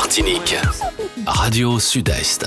Martinique. Radio Sud-Est.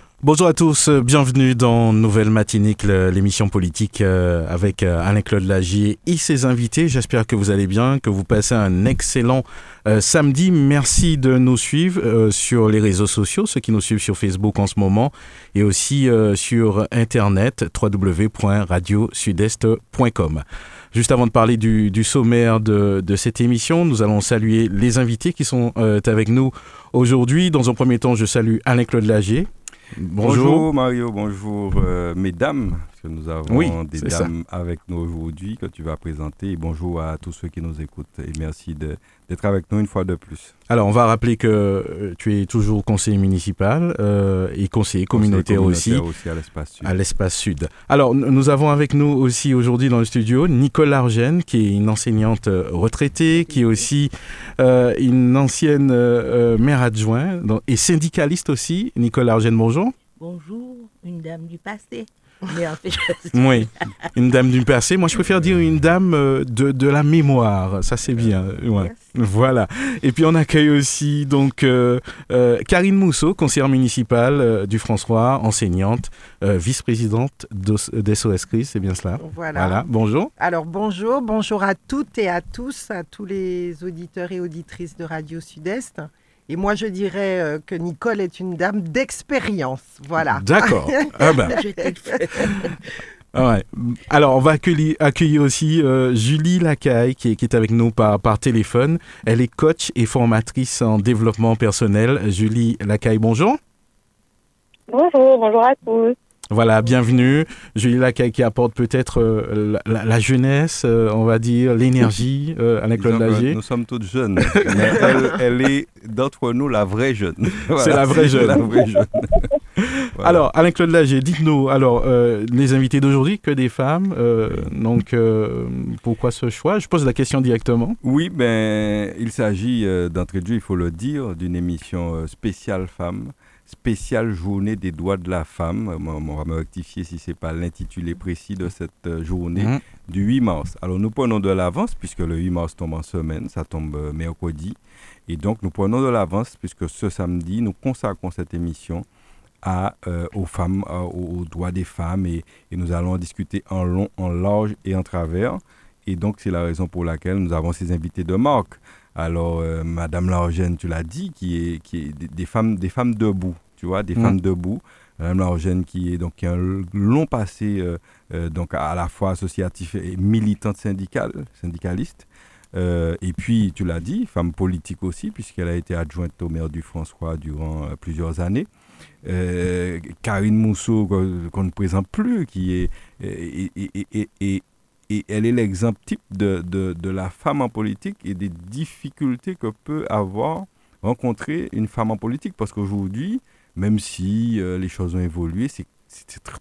Bonjour à tous, euh, bienvenue dans Nouvelle Matinique, l'émission politique euh, avec euh, Alain-Claude Lagier et ses invités. J'espère que vous allez bien, que vous passez un excellent samedi. Merci de nous suivre sur les réseaux sociaux, ceux qui nous suivent sur Facebook en ce moment et aussi sur Internet www.radiosudest.com. Juste avant de parler du, sommaire de, de, cette émission, nous allons saluer les invités qui sont avec nous aujourd'hui. Dans un premier temps, je salue Alain-Claude Lagier. Bonjour. Mario, bonjour euh, mesdames, que nous avons des dames avec nous aujourd'hui que tu vas présenter. bonjour à tous ceux qui nous écoutent et merci d'être avec nous une fois de plus. Alors on va rappeler que euh, tu es toujours conseiller municipal euh, et conseiller communautaire, aussi, à l'espace sud. Alors nous avons avec nous aussi aujourd'hui dans le studio Nicole Argène qui est une enseignante retraitée, qui est aussi une ancienne maire adjointe et syndicaliste aussi. Nicole Argène, bonjour. Bonjour, une dame du passé. oui, une dame du passé. Moi, je préfère dire une dame euh, de, de la mémoire. Ça, c'est bien. Ouais. Voilà. Et puis, on accueille aussi donc euh, euh, Karine Mousseau, conseillère municipale du François, enseignante, vice-présidente d'SOS Cris. C'est bien cela? Voilà. voilà. Bonjour. Alors, bonjour. Bonjour à toutes et à tous, à tous les auditeurs et auditrices de Radio Sud-Est. Et moi, je dirais euh, que Nicole est une dame d'expérience. Voilà. D'accord. ah ben. ouais. Alors, on va accueillir, accueillir aussi euh, Julie Lacaille qui est, avec nous par, par téléphone. Elle est coach et formatrice en développement personnel. Julie Lacaille, bonjour. Bonjour, bonjour à tous. Voilà, bienvenue. Julie Lacaille qui apporte peut-être euh, la, jeunesse, euh, on va dire, l'énergie euh, avec Claude Lagier. Nous sommes toutes jeunes, mais elle, est d'entre nous la vraie jeune. c'est la vraie jeune. Alors, Alain-Claude Lagier, dites-nous, alors, les invités d'aujourd'hui, que des femmes, donc pourquoi ce choix? Je pose la question directement. Oui, ben, il s'agit, d'entrée de jeu, il faut le dire, d'une émission spéciale femmes spéciale journée des droits de la femme. On va me rectifier si ce n'est pas l'intitulé précis de cette euh, journée mhm. du 8 mars. Alors nous prenons de l'avance puisque le 8 mars tombe en semaine, ça tombe euh, mercredi. Et donc nous prenons de l'avance puisque ce samedi, nous consacrons cette émission à, euh, aux femmes, aux, droits des femmes et, nous allons en discuter en long, en large et en travers. Et donc c'est la raison pour laquelle nous avons ces invités de marque. Alors, euh, Madame Largène, tu l'as dit, qui est, qui est des, femmes, des femmes debout, tu vois, des mm. femmes debout. Madame Largène qui est donc qui a un long passé euh, euh, donc à la fois associatif et militante syndicale, syndicaliste. et puis, tu l'as dit, femme politique aussi, puisqu'elle a été adjointe au maire du François durant plusieurs années. Karine Mousseau, qu'on ne présente plus, qui est, et et elle est l'exemple type de, de, la femme en politique et des difficultés que peut avoir rencontrer une femme en politique. Parce qu'aujourd'hui, même si euh, les choses ont évolué, c'est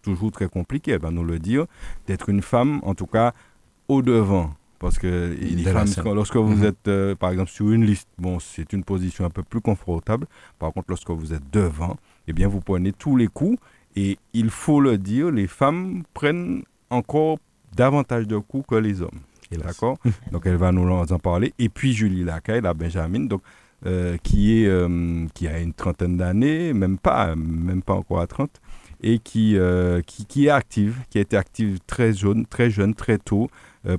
toujours très compliqué, elle va nous le dire, d'être une femme, en tout cas, au devant. Parce que lorsque vous mhm. êtes, euh, par exemple, sur une liste, bon, c'est une position un peu plus confortable. Par contre, lorsque vous êtes devant, eh bien, vous prenez tous les coups. Et il faut le dire, les femmes prennent encore davantage de coups que les hommes. D'accord? Donc elle va nous en parler. Et puis Julie Lacaille, la Benjamin, donc, euh, qui, est, euh, qui a une trentaine d'années, même pas, même pas encore à 30, et qui, euh, qui, qui, est active, qui a été active très jeune, très, jeune, très tôt,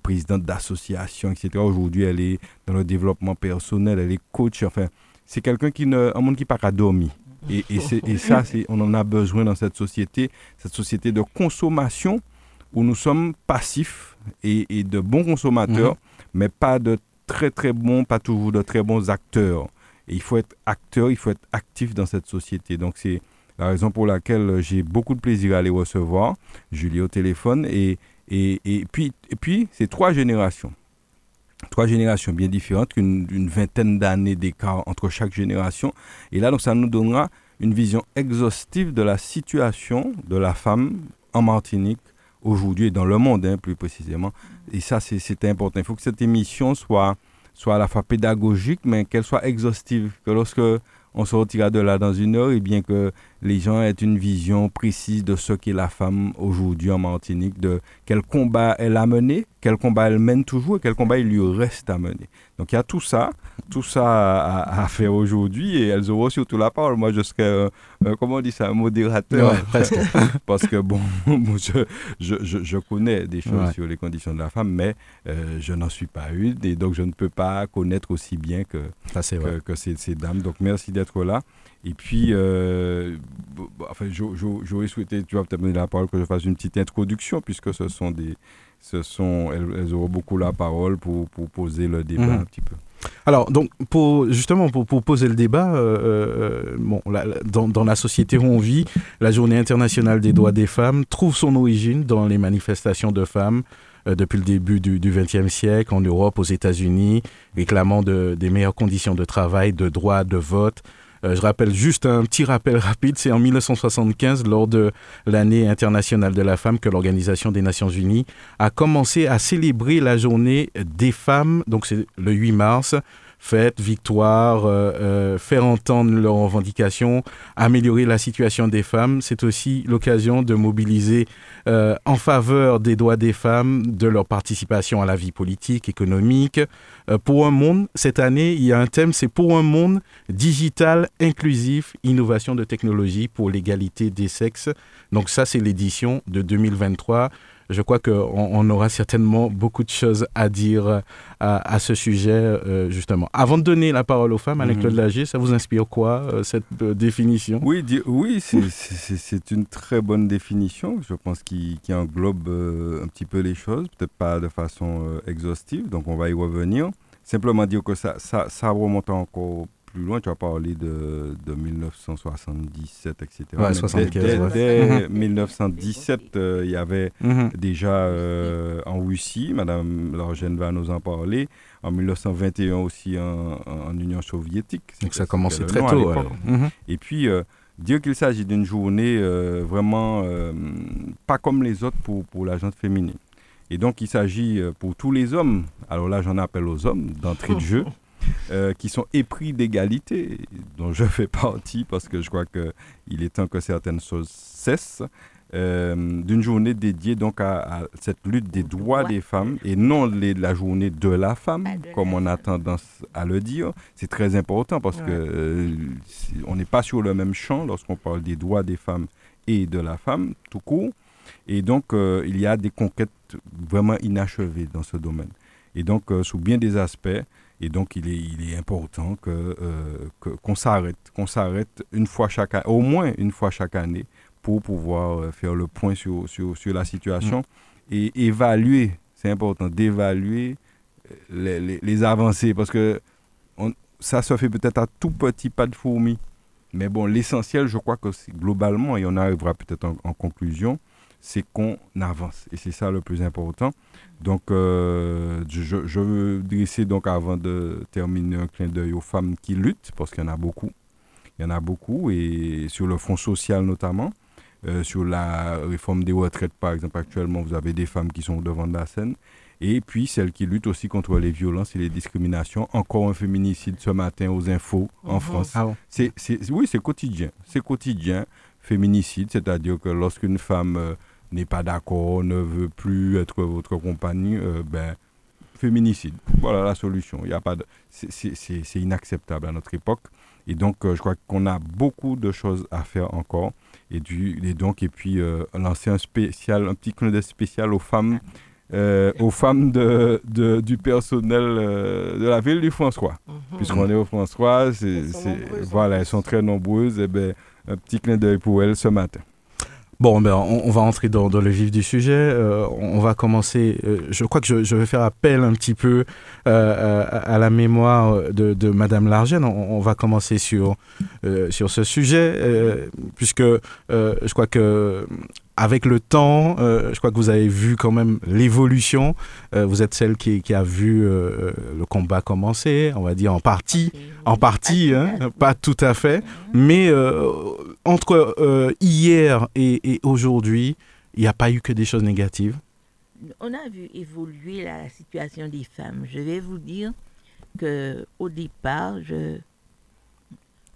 présidente d'associations, etc. Aujourd'hui, elle est dans le développement personnel, elle est coach, enfin, c'est quelqu'un qui ne, un monde qui n'a pas dormi. Et, et, et ça, on en a besoin dans cette société, cette société de consommation où nous sommes passifs et, de bons consommateurs, mhm. mais pas de très très bons, pas toujours de très bons acteurs. Et il faut être acteur, il faut être actif dans cette société. Donc c'est la raison pour laquelle j'ai beaucoup de plaisir à les recevoir. Julie au téléphone et, et, et puis, et puis c'est trois générations. Trois générations bien différentes, une, une vingtaine d'années d'écart entre chaque génération. Et là, donc, ça nous donnera une vision exhaustive de la situation de la femme en Martinique aujourd'hui et dans le monde, hein, plus précisément. Et ça, c'est important. Il faut que cette émission soit, soit à la fois pédagogique, mais qu'elle soit exhaustive. Que lorsque on sortira de là dans une heure, et bien que les gens aient une vision précise de ce qu'est la femme aujourd'hui en Martinique, de quel combat elle a mené, quel combat elle mène toujours et quel combat il lui reste à mener. Donc il y a tout ça, tout ça à, faire aujourd'hui et elles auront surtout la parole. Moi je serais, euh, euh, comment on dit ça, un modérateur. presque. Parce que bon, je, je, je, connais des choses sur les conditions de la femme, mais euh, je n'en suis pas une et donc je ne peux pas connaître aussi bien que, que, que, ces, ces dames. Donc merci d'être là. Et puis, euh, enfin, j'aurais souhaité, tu vas peut-être donner la parole, que je fasse une petite introduction, puisque ce sont des, ce sont, elles, auront beaucoup la parole pour, pour poser le débat mhm. un petit peu. Alors, donc, pour, justement, pour, pour poser le débat, euh, euh, bon, dans, dans, la société où on vit, la Journée internationale des droits des femmes trouve son origine dans les manifestations de femmes depuis le début du XXe siècle en Europe, aux États-Unis, réclamant de, des meilleures conditions de travail, de droits de vote, euh, je rappelle juste un petit rappel rapide, c'est en 1975, lors de l'année internationale de la femme, que l'Organisation des Nations Unies a commencé à célébrer la journée des femmes, donc c'est le 8 mars, fête, victoire, euh, euh, faire entendre leurs revendications, améliorer la situation des femmes. C'est aussi l'occasion de mobiliser euh, en faveur des droits des femmes, de leur participation à la vie politique, économique. pour un monde, cette année, il y a un thème, c'est pour un monde digital, inclusif, innovation de technologie pour l'égalité des sexes. Donc ça, c'est l'édition de 2023 je crois qu'on on aura certainement beaucoup de choses à dire à, ce sujet, euh, justement. Avant de donner la parole aux femmes, Alain-Claude mhm. Lager, ça vous inspire quoi, euh, cette euh, définition? Oui, oui c'est une très bonne définition, je pense, qui, qui englobe un petit peu les choses, peut-être pas de façon exhaustive, donc on va y revenir. Simplement dire que ça, ça, ça remonte encore plus loin, tu as parlé de, de 1977, etc. Ouais, 75, dès, 1917, mhm. euh, il y avait mhm. déjà euh, en Russie, Madame Largène va nous en parler, en 1921 aussi en, Union soviétique. Donc ça a commencé très tôt. Mhm. Et puis, euh, dire qu'il s'agit d'une journée vraiment pas comme les autres pour, pour la gente féminine. Et donc, il s'agit pour tous les hommes, alors là, j'en appelle aux hommes d'entrée de jeu, Euh, qui sont épris d'égalité, dont je fais partie parce que je crois qu'il est temps que certaines choses cessent. Euh, d'une journée dédiée donc à, cette lutte des droits des femmes et non la journée de la femme, comme on a tendance à le dire. C'est très important parce qu'on que euh, on n'est pas sur le même champ lorsqu'on parle des droits des femmes et de la femme tout court. Et donc, il y a des conquêtes vraiment inachevées dans ce domaine. Et donc, sous bien des aspects, et donc, il est, il est important euh, qu'on s'arrête, qu'on s'arrête une fois chaque au moins une fois chaque année, pour pouvoir euh, faire le point sur, sur, sur la situation mm. et évaluer. C'est important d'évaluer euh, les, les, les, avancées parce que on, ça se fait peut-être à tout petit pas de fourmi. Mais bon, l'essentiel, je crois que globalement, et on arrivera peut-être en conclusion, c'est qu'on avance. Et c'est ça le plus important. Donc, euh, je, je, veux dresser, donc, avant de terminer, un clin d'œil aux femmes qui luttent, parce qu'il y en a beaucoup. Il y en a beaucoup, et sur le front social notamment. Euh, sur la réforme des retraites, par exemple, actuellement, vous avez des femmes qui sont devant de la scène. Et puis celles qui luttent aussi contre les violences et les discriminations. Encore un féminicide ce matin aux infos en mhm. France. Ah c'est, oui, c'est quotidien. C'est quotidien, féminicide, c'est-à-dire que lorsqu'une femme... Euh, n'est pas d'accord, ne veut plus être votre compagnie, euh, ben, féminicide. Voilà la solution. Il y a pas de... C'est inacceptable à notre époque. Et donc, euh, je crois qu'on a beaucoup de choses à faire encore. Et, du, et donc, et puis, euh, lancer un spécial, un petit clin d'œil spécial aux femmes, aux femmes de, de, du personnel de la ville du François. Mhm. Puisqu'on est au François, c'est, voilà, elles sont très nombreuses. Et ben, un petit clin d'œil pour elles ce matin. Bon, ben, on, va entrer dans, le vif du sujet. Euh, on va commencer. Euh, je crois que je, vais faire appel un petit peu euh, à, la mémoire de, Madame Largène. On, va commencer sur ce sujet, puisque je crois que avec le temps, je crois que vous avez vu quand même l'évolution. vous êtes celle qui, qui a vu le combat commencer, on va dire en partie, en partie, hein, pas tout à fait, mais entre hier et, et aujourd'hui, il n'y a pas eu que des choses négatives. On a vu évoluer la situation des femmes. Je vais vous dire que au départ, je.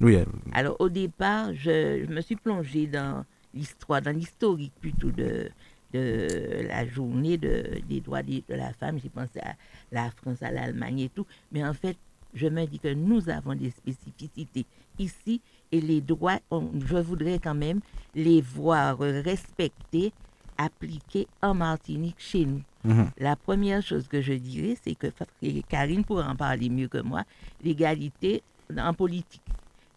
Oui. Alors au départ, je, me suis plongée dans l'histoire, dans l'historique plutôt de, de la journée de, des droits de, la femme. J'ai pensé à la France, à l'Allemagne et tout. Mais en fait, je me dis que nous avons des spécificités ici et les droits, je voudrais quand même les voir respectés, appliqués en Martinique chez nous. Mhm. La première chose que je dirais, c'est que Karine pourrait en parler mieux que moi, l'égalité en politique,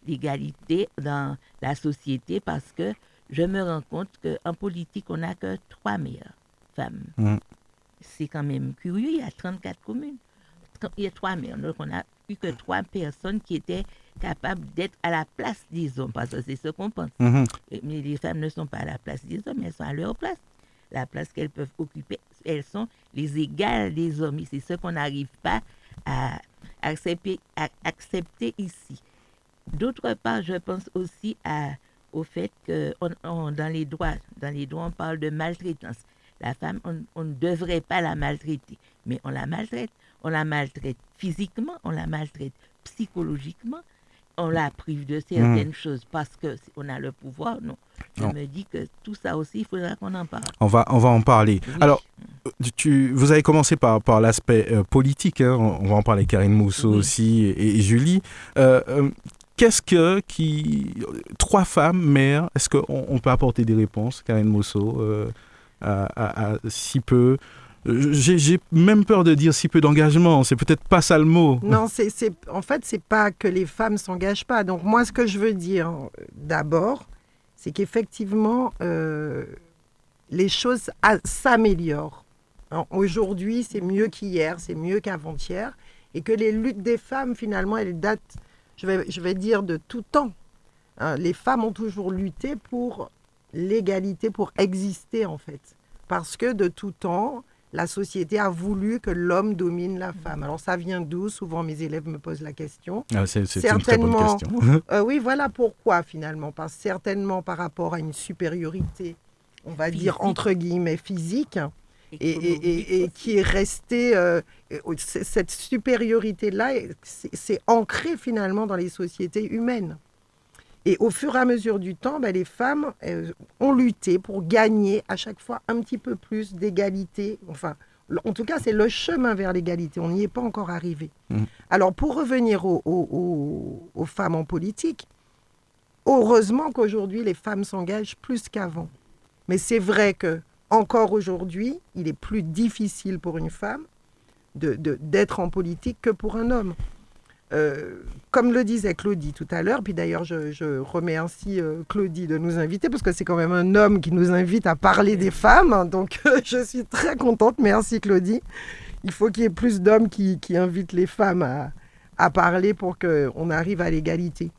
l'égalité dans la société, parce que je me rends compte qu'en politique, on n'a que trois meilleures femmes. Mhm. C'est quand même curieux, il y a 34 communes. Il y a trois maires, donc on n'a eu que trois personnes qui étaient capables d'être à la place des hommes, parce que c'est ce qu'on pense. Mhm. Mais les femmes ne sont pas à la place des hommes, elles sont à leur place. La place qu'elles peuvent occuper, elles sont les égales des hommes. c'est ce qu'on n'arrive pas à accepter, à accepter ici. D'autre part, je pense aussi à, au fait que on, dans les droits, dans les droits, on parle de maltraitance. La femme, on, on ne devrait pas la maltraiter, mais on la maltraite. On la maltraite physiquement, on la maltraite psychologiquement, on la prive de certaines hmm. choses parce qu'on a le pouvoir. Non. Je me dis que tout ça aussi, il faudra qu'on en parle. On va, on va en parler. Alors, tu, vous avez commencé par, par l'aspect euh, politique. Hein. On, va en parler Karine Mousseau aussi et, Julie. Euh, euh, qu'est-ce que qui trois femmes mères Est-ce qu'on on peut apporter des réponses, Karine Mousseau, à, si peu j'ai même peur de dire si peu d'engagement, c'est peut-être pas ça le mot. Non, c'est en fait, c'est pas que les femmes s'engagent pas. Donc moi, ce que je veux dire d'abord, c'est qu'effectivement, euh, les choses s'améliorent. Aujourd'hui, c'est mieux qu'hier, c'est mieux qu'avant-hier, et que les luttes des femmes, finalement, elles datent, je vais, je vais dire, de tout temps. Hein, les femmes ont toujours lutté pour l'égalité, pour exister, en fait. Parce que de tout temps, la société a voulu que l'homme domine la femme. Alors ça vient d'où? Souvent mes élèves me posent la question. Ah, c'est une très bonne question. Euh, oui, voilà pourquoi finalement. Parce certainement par rapport à une supériorité, on va dire entre guillemets physique, et, qui est restée, euh, cette supériorité-là, c'est ancré finalement dans les sociétés humaines. Et au fur et à mesure du temps, ben, les femmes ont lutté pour gagner à chaque fois un petit peu plus d'égalité. Enfin, en tout cas, c'est le chemin vers l'égalité. On n'y est pas encore arrivé. Mmh. Alors, pour revenir aux, femmes en politique, heureusement qu'aujourd'hui, les femmes s'engagent plus qu'avant. Mais c'est vrai que encore aujourd'hui, il est plus difficile pour une femme d'être de, en politique que pour un homme. Euh, comme le disait Claudie tout à l'heure, puis d'ailleurs je, remets ainsi euh, Claudie de nous inviter, parce que c'est quand même un homme qui nous invite à parler des femmes, donc euh, je suis très contente, merci Claudie. Il faut qu'il y ait plus d'hommes qui, invitent les femmes à, à parler pour qu'on arrive à l'égalité.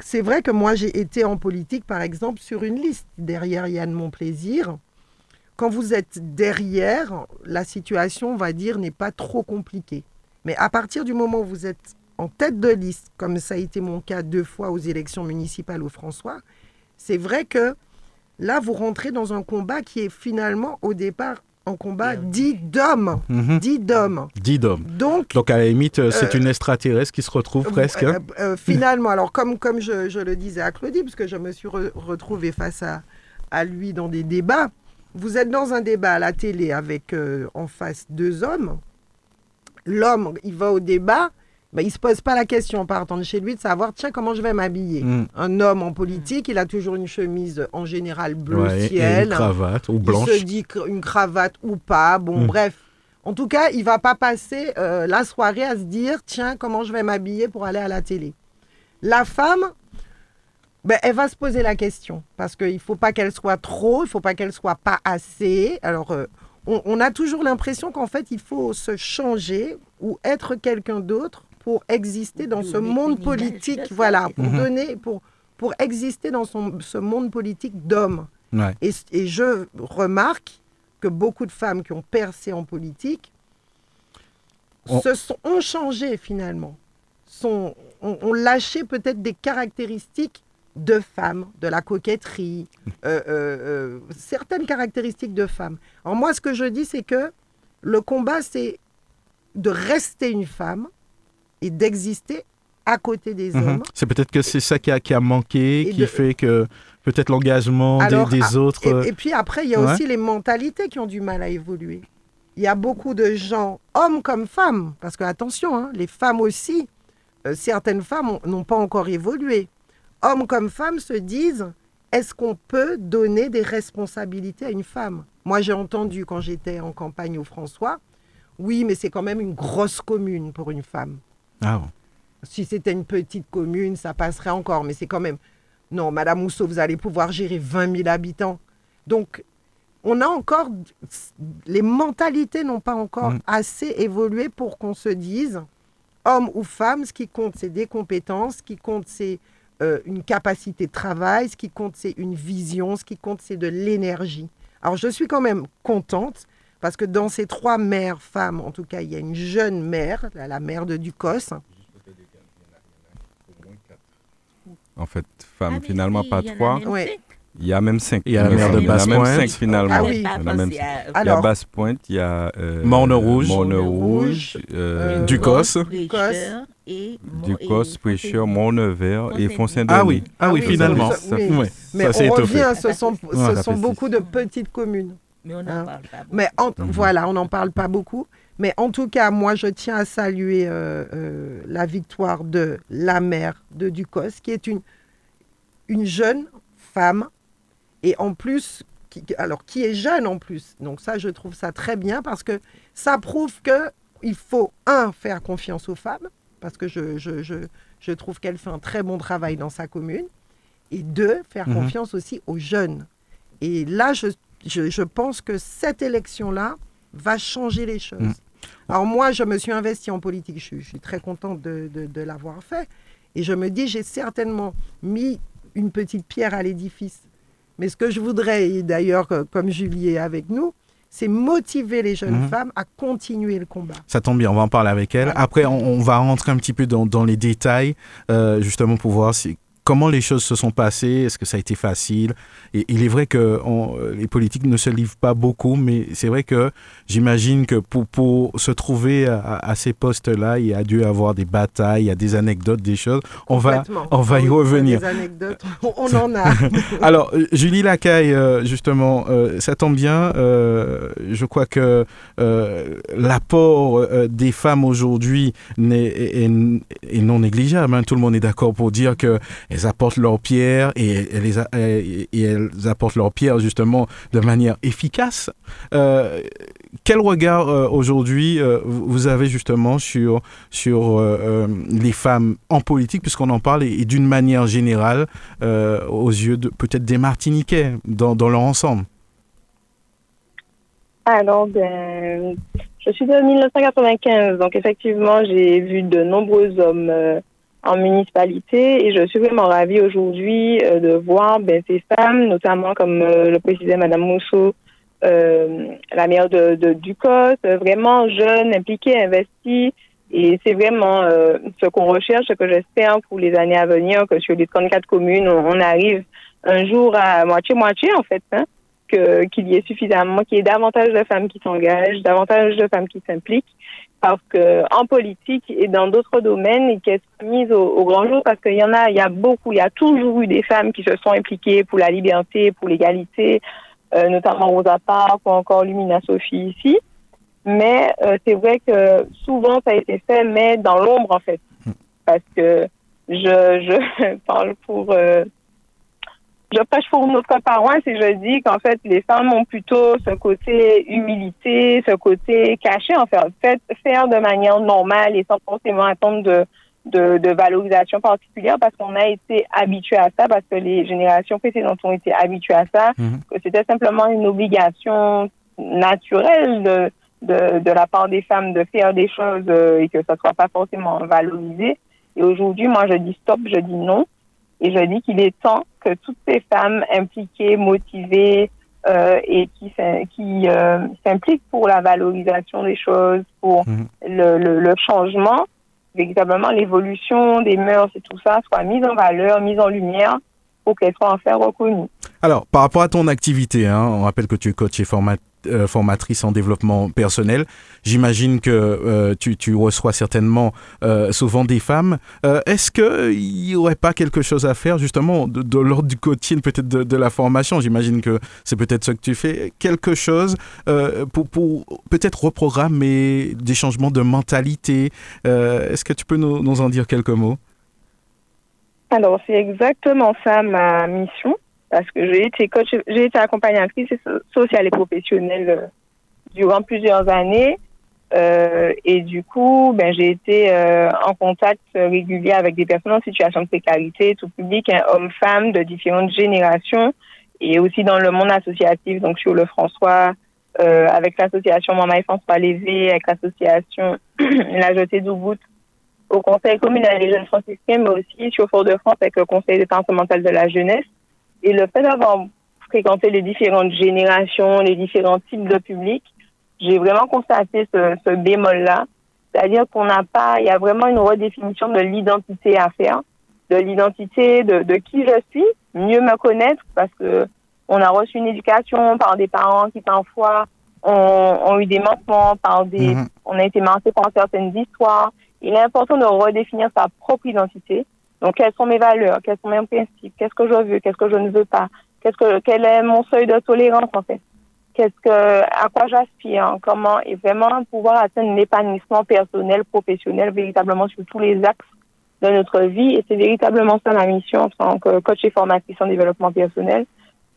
C'est vrai que moi j'ai été en politique, par exemple, sur une liste derrière Yann Monplaisir. Quand vous êtes derrière, la situation, on va dire, n'est pas trop compliquée. Mais à partir du moment où vous êtes en tête de liste, comme ça a été mon cas deux fois aux élections municipales au François, c'est vrai que là, vous rentrez dans un combat qui est finalement au départ un combat dit d'hommes. Mhm. Dit d'hommes. Dit d'hommes. Donc, Donc, à la limite, euh, c'est une extraterrestre qui se retrouve euh, presque. Hein. Euh, finalement, alors comme, comme je, le disais à Claudie, parce que je me suis retrouvée face à, à lui dans des débats, vous êtes dans un débat à la télé avec en face deux hommes l'homme, il va au débat, ben, il ne se pose pas la question en partant de chez lui de savoir, tiens, comment je vais m'habiller. Mm. Un homme en politique, il a toujours une chemise en général bleu ciel. une cravate ou blanche. Il se dit une cravate ou pas. Bon, mm. bref. En tout cas, il va pas passer euh, la soirée à se dire, tiens, comment je vais m'habiller pour aller à la télé. La femme, ben, elle va se poser la question. Parce qu'il ne faut pas qu'elle soit trop, il ne faut pas qu'elle soit pas assez. Alors, euh, on, a toujours l'impression qu'en fait, il faut se changer ou être quelqu'un d'autre pour exister dans ce monde politique, voilà, pour donner, pour, pour exister dans ce monde politique d'homme. Et, je remarque que beaucoup de femmes qui ont percé en politique se sont, ont changé finalement, sont, ont, lâché peut-être des caractéristiques de femmes, de la coquetterie, euh, euh, euh, certaines caractéristiques de femmes. Alors moi, ce que je dis, c'est que le combat, c'est de rester une femme et d'exister à côté des mhm. hommes. C'est peut-être que c'est ça qui a, qui a manqué, qui fait que peut-être l'engagement des, ah, autres. Et, puis après, il y a aussi les mentalités qui ont du mal à évoluer. Il y a beaucoup de gens, hommes comme femmes, parce que attention, hein, les femmes aussi, euh, certaines femmes n'ont pas encore évolué. Hommes comme femmes se disent, est-ce qu'on peut donner des responsabilités à une femme? Moi, j'ai entendu quand j'étais en campagne au François, oui, mais c'est quand même une grosse commune pour une femme. Ah bon? Si c'était une petite commune, ça passerait encore, mais c'est quand même... Non, Madame Mousseau, vous allez pouvoir gérer 20 000 habitants. Donc, on a encore... Les mentalités n'ont pas encore mm. assez évolué pour qu'on se dise, homme ou femme, ce qui compte, c'est des compétences, ce qui compte, c'est euh, une capacité de travail, ce qui compte, c'est une vision, ce qui compte, c'est de l'énergie. Alors, je suis quand même contente parce que dans ces trois mères femmes, en tout cas, il y a une jeune mère, la mère de Ducos, en fait, femmes, ah, finalement, pas trois. Il y a même cinq. Il y a la mère de Basse-Pointe. finalement. Ah oui. Il y a, Alors, Basse-Pointe, il y a... Euh, Morne-Rouge. Morne-Rouge. Euh, Ducos. Ducos, Prêcheur, Morne-Vert et Fontaine Ah oui, ah oui, finalement. Mais on revient, ce sont, ce sont beaucoup de petites communes. Mais on n'en hein. parle pas beaucoup. Mais mhm. voilà, on n'en parle pas beaucoup. Mais en tout cas, moi, je tiens à saluer euh, euh, la victoire de la mère de Ducos, qui est une, une jeune femme, et en plus, qui, alors qui est jeune en plus. Donc ça, je trouve ça très bien parce que ça prouve que il faut, un, faire confiance aux femmes, parce que je, je, je, je trouve qu'elle fait un très bon travail dans sa commune, et deux, faire mhm. confiance aussi aux jeunes. Et là, je, je, pense que cette élection-là va changer les choses. Mhm. Alors moi, je me suis investi en politique, je, suis très contente de, l'avoir fait. Et je me dis, j'ai certainement mis une petite pierre à l'édifice. Mais ce que je voudrais, et d'ailleurs, comme Julie est avec nous, c'est motiver les jeunes mhm. femmes à continuer le combat. Ça tombe bien, on va en parler avec elle. Après, on, va rentrer un petit peu dans, les détails, euh, justement pour voir si, comment les choses se sont passées, est-ce que ça a été facile Et il est vrai que les politiques ne se livrent pas beaucoup, mais c'est vrai que j'imagine que pour, pour, se trouver à, ces postes-là, il y a dû avoir des batailles, il y a des anecdotes, des choses. On va, on va y revenir. Des anecdotes, on en a. Alors, euh, Julie Lacaille, euh, justement, euh, ça tombe bien. je crois que l'apport des femmes aujourd'hui est, est, non négligeable. Hein. Tout le monde est d'accord pour dire que elles apportent leur pierre et, elles apportent leur pierre justement de manière efficace. Euh, quel regard euh, aujourd'hui euh, vous avez justement sur, sur les femmes en politique, puisqu'on en parle, et, d'une manière générale aux yeux peut-être des Martiniquais dans, dans leur ensemble? Alors, ben, je suis de 1995, donc effectivement, j'ai vu de nombreux hommes en municipalité et je suis vraiment ravie aujourd'hui euh, de voir ben, ces femmes, notamment comme euh, le précisait Madame Mousseau, euh, la maire de, de Ducos, vraiment jeunes, impliquées, investies. Et c'est vraiment ce qu'on recherche, ce que j'espère pour les années à venir, que sur les 34 communes, on, arrive un jour à moitié-moitié, en fait, hein, que, qu'il y ait suffisamment, qu'il y ait davantage de femmes qui s'engagent, davantage de femmes qui s'impliquent parce que en politique et dans d'autres domaines et qu'elles sont mises au, grand jour parce qu'il y en a, il y a beaucoup, il y a toujours eu des femmes qui se sont impliquées pour la liberté, pour l'égalité, euh, notamment Rosa Parks ou encore Lumina Sophie ici. Mais euh, c'est vrai que souvent ça a été fait, mais dans l'ombre en fait, parce que je, je parle pour euh, je prêche pour notre paroisse et je dis qu'en fait, les femmes ont plutôt ce côté humilité, ce côté caché, en fait, faire de manière normale et sans forcément attendre de, de, de valorisation particulière parce qu'on a été habitué à ça, parce que les générations précédentes ont été habituées à ça, mhm. que c'était simplement une obligation naturelle de, de, de, la part des femmes de faire des choses euh, et que ça soit pas forcément valorisé. Et aujourd'hui, moi, je dis stop, je dis non. Et je dis qu'il est temps que toutes ces femmes impliquées, motivées euh, et qui, qui euh, s'impliquent pour la valorisation des choses, pour mhm. le, le, le, changement, véritablement l'évolution des mœurs et tout ça, soit mise en valeur, mise en lumière pour qu'elle soit enfin reconnue. Alors, par rapport à ton activité, hein, on rappelle que tu es coach et formateur euh, formatrice en développement personnel. J'imagine que euh, tu, reçois certainement euh, souvent des femmes. Est-ce qu'il n'y aurait pas quelque chose à faire justement de, l'ordre du coaching, peut-être de, la formation? J'imagine que c'est peut-être ce que tu fais. Quelque chose pour, peut-être reprogrammer des changements de mentalité. Est-ce que tu peux nous en dire quelques mots? Alors, c'est exactement ça ma mission parce que j'ai été coach, j'ai été accompagnatrice sociale et professionnelle euh, durant plusieurs années. Euh, et du coup, ben, j'ai été euh, en contact régulier avec des personnes en situation de précarité, tout public, hein, hommes, femmes de différentes générations, et aussi dans le monde associatif, donc sur le François, euh, avec l'association Maman et François Lévé, avec l'association La Jetée d'Oubout, au Conseil communal des jeunes franciscains, mais aussi sur Fort-de-France avec le Conseil départemental de la jeunesse. Et le fait d'avoir fréquenté les différentes générations, les différents types de publics, j'ai vraiment constaté ce, ce bémol-là. C'est-à-dire qu'on n'a pas, il y a vraiment une redéfinition de l'identité à faire, de l'identité de, de qui je suis, mieux me connaître parce que on a reçu une éducation par des parents qui parfois ont, ont eu des manquements, par des, mhm. on a été marqué par certaines histoires. Il est important de redéfinir sa propre identité donc, quelles sont mes valeurs, quels sont mes principes, qu'est-ce que je veux, qu'est-ce que je ne veux pas, qu'est-ce que, quel est mon seuil de tolérance en fait, qu'est-ce que, à quoi j'aspire, comment, et vraiment pouvoir atteindre l'épanouissement personnel, professionnel, véritablement sur tous les axes de notre vie. Et c'est véritablement ça ma mission en tant que coach et formatrice en développement personnel,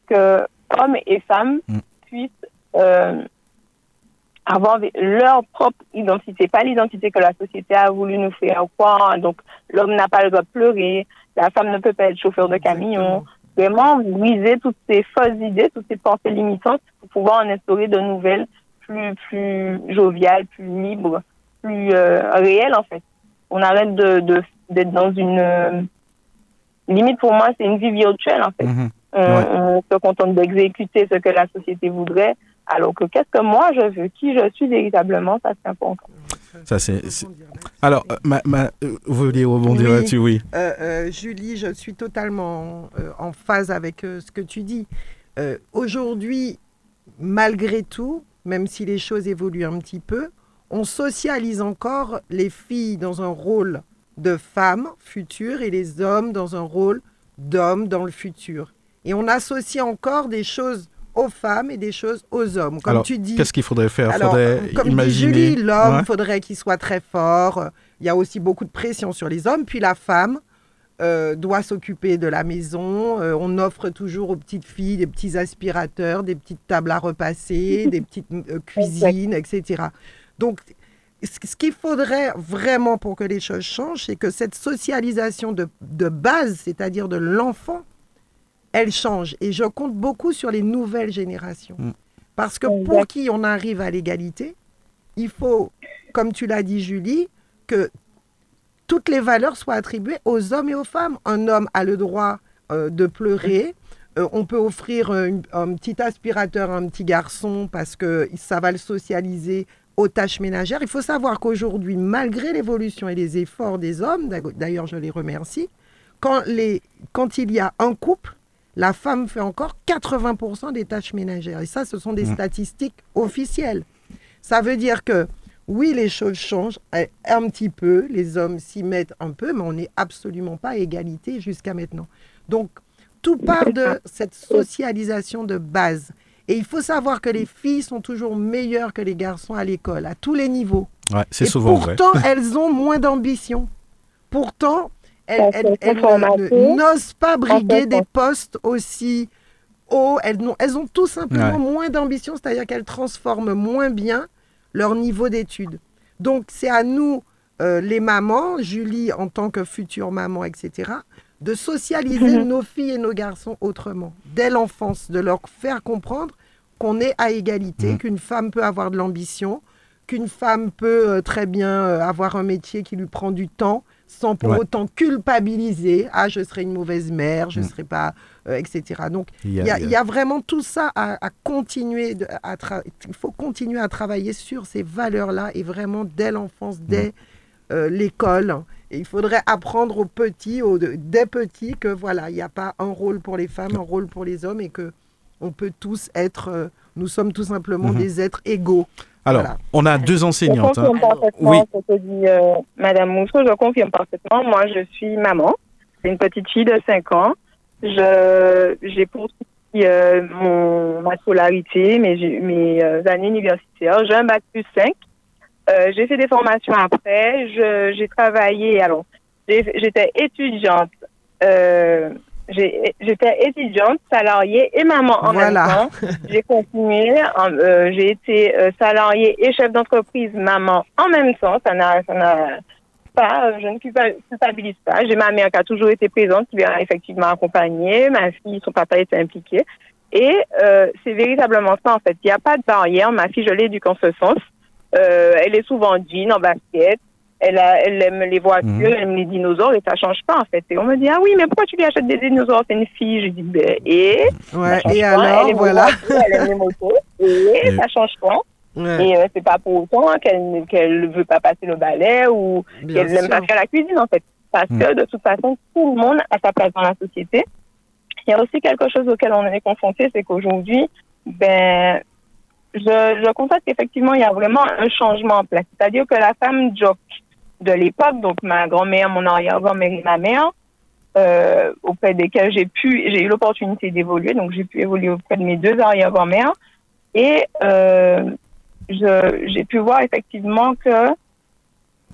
que hommes et femmes mm. puissent euh, avoir leur propre identité, pas l'identité que la société a voulu nous faire croire. Donc, l'homme n'a pas le droit de pleurer, la femme ne peut pas être chauffeur de camion. Vraiment, briser toutes ces fausses idées, toutes ces pensées limitantes pour pouvoir en instaurer de nouvelles, plus, plus joviales, plus libres, plus euh, réelles, en fait. On arrête de, d'être dans une... Euh, limite, pour moi, c'est une vie virtuelle, en fait. Mm-hmm. on se contente d'exécuter ce que la société voudrait alors que qu'est-ce que moi je veux, qui je suis véritablement, ça c'est important. Ça c'est. Alors, euh, ma, ma, euh, vous vouliez rebondir là-dessus, oui. Euh, Julie, je suis totalement en phase avec ce que tu dis. Aujourd'hui, malgré tout, même si les choses évoluent un petit peu, on socialise encore les filles dans un rôle de femmes futures et les hommes dans un rôle d'hommes dans le futur. Et on associe encore des choses aux femmes et des choses aux hommes. Comme tu dis. Qu'est-ce qu'il faudrait faire? faudrait Comme imaginer... dit Julie, l'homme, faudrait qu'il soit très fort. Il y a aussi beaucoup de pression sur les hommes. Puis la femme euh, doit s'occuper de la maison. Euh, on offre toujours aux petites filles des petits aspirateurs, des petites tables à repasser, des petites euh, cuisines, etc. Donc, ce qu'il faudrait vraiment pour que les choses changent, c'est que cette socialisation de, de base, c'est-à-dire de l'enfant, elle change. Et je compte beaucoup sur les nouvelles générations. Mm. Parce que pour qui on arrive à l'égalité, il faut, comme tu l'as dit Julie, que toutes les valeurs soient attribuées aux hommes et aux femmes. Un homme a le droit euh, de pleurer. Euh, on peut offrir un petit aspirateur à un petit garçon parce que ça va le socialiser aux tâches ménagères. Il faut savoir qu'aujourd'hui, malgré l'évolution et les efforts des hommes, d'ailleurs je les remercie, quand, les, quand il y a un couple, la femme fait encore 80% des tâches ménagères. Et ça, ce sont des mmh. statistiques officielles. Ça veut dire que oui, les choses changent un petit peu, les hommes s'y mettent un peu, mais on n'est absolument pas à égalité jusqu'à maintenant. Donc, tout part de cette socialisation de base. Et il faut savoir que les filles sont toujours meilleures que les garçons à l'école, à tous les niveaux. Ouais, c'est souvent pourtant, elles ont moins d'ambition. Pourtant, elles, n'osent pas briguer des postes aussi hauts. Elles, elles ont tout simplement moins d'ambition, c'est-à-dire qu'elles transforment moins bien leur niveau d'études. Donc c'est à nous, euh, les mamans, Julie en tant que future maman, etc., de socialiser nos filles et nos garçons autrement, dès l'enfance, de leur faire comprendre qu'on est à égalité, mhm. qu'une femme peut avoir de l'ambition, qu'une femme peut euh, très bien euh, avoir un métier qui lui prend du temps, sans pour autant culpabiliser. Ah, je serai une mauvaise mère, je ne mm. serai pas, euh, etc. Donc, il y, a, vraiment tout ça à, continuer. à il faut continuer à travailler sur ces valeurs-là et vraiment dès l'enfance, mm. dès euh, l'école. Et il faudrait apprendre aux petits, aux, des petits, que voilà, il n'y a pas un rôle pour les femmes, un rôle pour les hommes et que on peut tous être, euh, nous sommes tout simplement mm-hmm. des êtres égaux. Alors, on a deux enseignantes. Je confirme parfaitement oui. ce que dit euh, Madame Mousseau, je confirme parfaitement. Moi, je suis maman. C'est une petite fille de 5 ans. Je, j'ai poursuivi euh, mon, ma scolarité, mes, mes euh, années universitaires. J'ai un bac plus 5. Euh, j'ai fait des formations après. J'ai travaillé, alors, j'étais étudiante j'étais étudiante, salariée et maman en même temps. J'ai continué, euh, j'ai été euh, salariée et chef d'entreprise maman en même temps. Ça n'a, ça n'a pas, je ne culpabilise pas. J'ai ma mère qui a toujours été présente, qui m'a effectivement accompagnée. Ma fille, son papa était impliqué. Et euh, c'est véritablement ça en fait. Il n'y a pas de barrière. Ma fille, je l'éduque en ce sens. Euh, elle est souvent jean, en basket elle, elle aime les voitures, mhm. elle aime les dinosaures et ça change pas en fait. Et on me dit ah oui mais pourquoi tu lui achètes des dinosaures? C'est une fille. Je dis ben et? Ouais, et alors elle voilà. elle aime les motos et ça change pas. Et euh, c'est pas pour autant qu'elle qu'elle veut pas passer le balai ou qu'elle n'aime pas faire la cuisine en fait. Parce que de toute façon tout le monde a sa place dans la société. Il y a aussi quelque chose auquel on est confronté, c'est qu'aujourd'hui ben je, je constate qu'effectivement, il y a vraiment un changement en place. C'est-à-dire que la femme joke de l'époque, donc ma grand-mère, mon arrière-grand-mère et ma mère, euh, auprès desquelles j'ai pu, j'ai eu l'opportunité d'évoluer, donc j'ai pu évoluer auprès de mes deux arrière-grand-mères. Et euh, j'ai pu voir effectivement que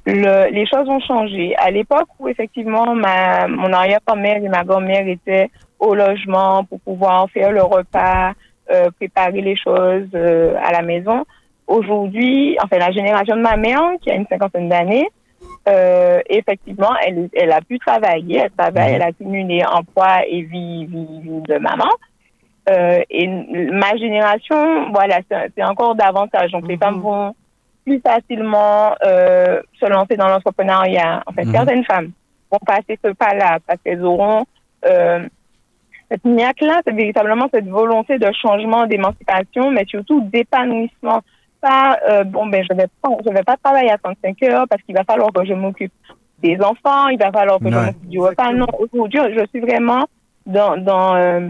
le, les choses ont changé. À l'époque où effectivement ma, mon arrière-grand-mère et ma grand-mère étaient au logement pour pouvoir faire le repas, euh, préparer les choses euh, à la maison. Aujourd'hui, enfin la génération de ma mère, qui a une cinquantaine d'années, euh, effectivement, elle, elle a pu travailler, elle travaille, elle a cumulé emploi et vie, vie, vie de maman. Euh, et ma génération, voilà, c'est encore davantage. Donc, les femmes mhm. vont plus facilement euh, se lancer dans l'entrepreneuriat. En fait, mhm. certaines femmes vont passer ce pas-là parce qu'elles auront cette niaque-là, c'est véritablement cette volonté de changement, d'émancipation, mais surtout d'épanouissement pas, euh, bon, ben, je vais pas, je vais pas travailler à 35 heures parce qu'il va falloir que je m'occupe des enfants, il va falloir que je m'occupe du repas. Non, aujourd'hui, je suis vraiment dans, dans euh,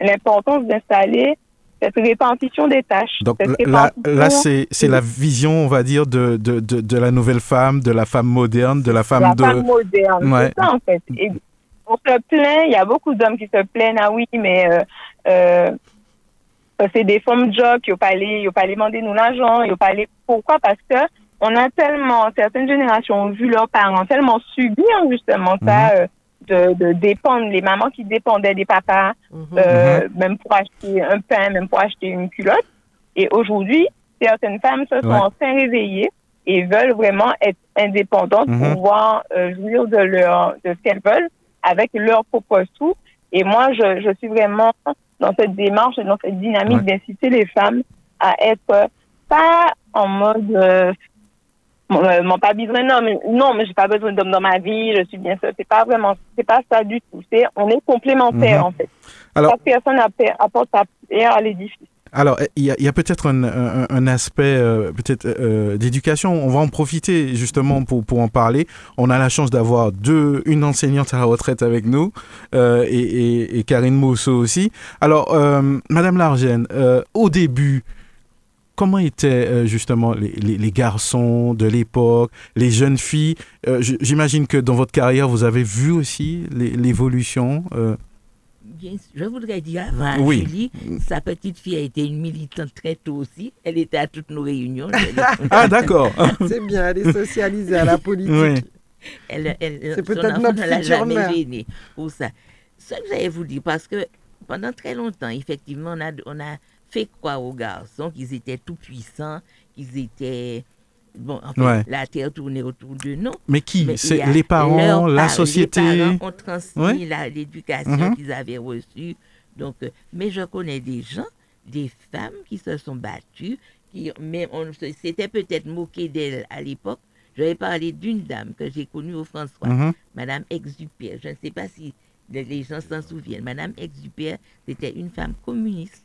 l'importance d'installer cette répartition des tâches. Donc là, là c'est, c'est la vision, on va dire, de, de, de, de, la nouvelle femme, de la femme moderne, de la femme la de... femme moderne, ouais. c'est ça en fait. Et on se plaint, il y a beaucoup d'hommes qui se plaignent, ah oui, mais euh, euh c'est des femmes jobs qui n'ont pas pas demandé nous l'argent, ils pas pourquoi? Parce que on a tellement certaines générations ont vu leurs parents tellement subir justement ça mhm. euh, de, dépendre. Les mamans qui dépendaient des papas mhm. Euh, mhm. même pour acheter un pain, même pour acheter une culotte. Et aujourd'hui certaines femmes se sont enfin réveillées et veulent vraiment être indépendantes pouvoir euh, jouir de leur de ce qu'elles veulent avec leur propre sous et moi je, je suis vraiment dans cette démarche et dans cette dynamique d'inciter les femmes à être pas en mode euh, euh, mon pas besoin non mais non mais j'ai pas besoin d'homme dans ma vie je suis bien seule. C'est pas vraiment c'est pas ça du tout. C'est on est complémentaires mhm. en fait. Alors chaque personne apporte sa pierre à l'édifice alors, il y a, peut-être un, aspect euh, peut-être euh, d'éducation. On va en profiter justement pour, pour en parler. On a la chance d'avoir deux, une enseignante à la retraite avec nous euh, et, Karine Mousseau aussi. Alors, Madame Largène, au début, comment étaient justement les, garçons de l'époque, les jeunes filles? J'imagine que dans votre carrière, vous avez vu aussi l'évolution je voudrais dire avant, oui. Julie, sa petite fille a été une militante très tôt aussi. Elle était à toutes nos réunions. ah, d'accord. C'est bien, elle est socialisée à la politique. Oui. Elle, elle, C'est peut-être notre future jamais gênée pour ça. Ce que j'allais vous dire, parce que pendant très longtemps, effectivement, on a, on a fait croire aux garçons qu'ils étaient tout puissants, qu'ils étaient Bon, la terre tournait autour de nous. Mais qui? C'est les parents, la société Les parents ont transmis l'éducation mhm. qu'ils avaient reçue. Donc, euh, mais je connais des gens, des femmes qui se sont battues, qui, mais on s'était peut-être moqué d'elles à l'époque, Je vais parler d'une dame que j'ai connue au François, mhm. Madame Exupère. Je ne sais pas si les gens s'en souviennent. Madame Exupère, c'était une femme communiste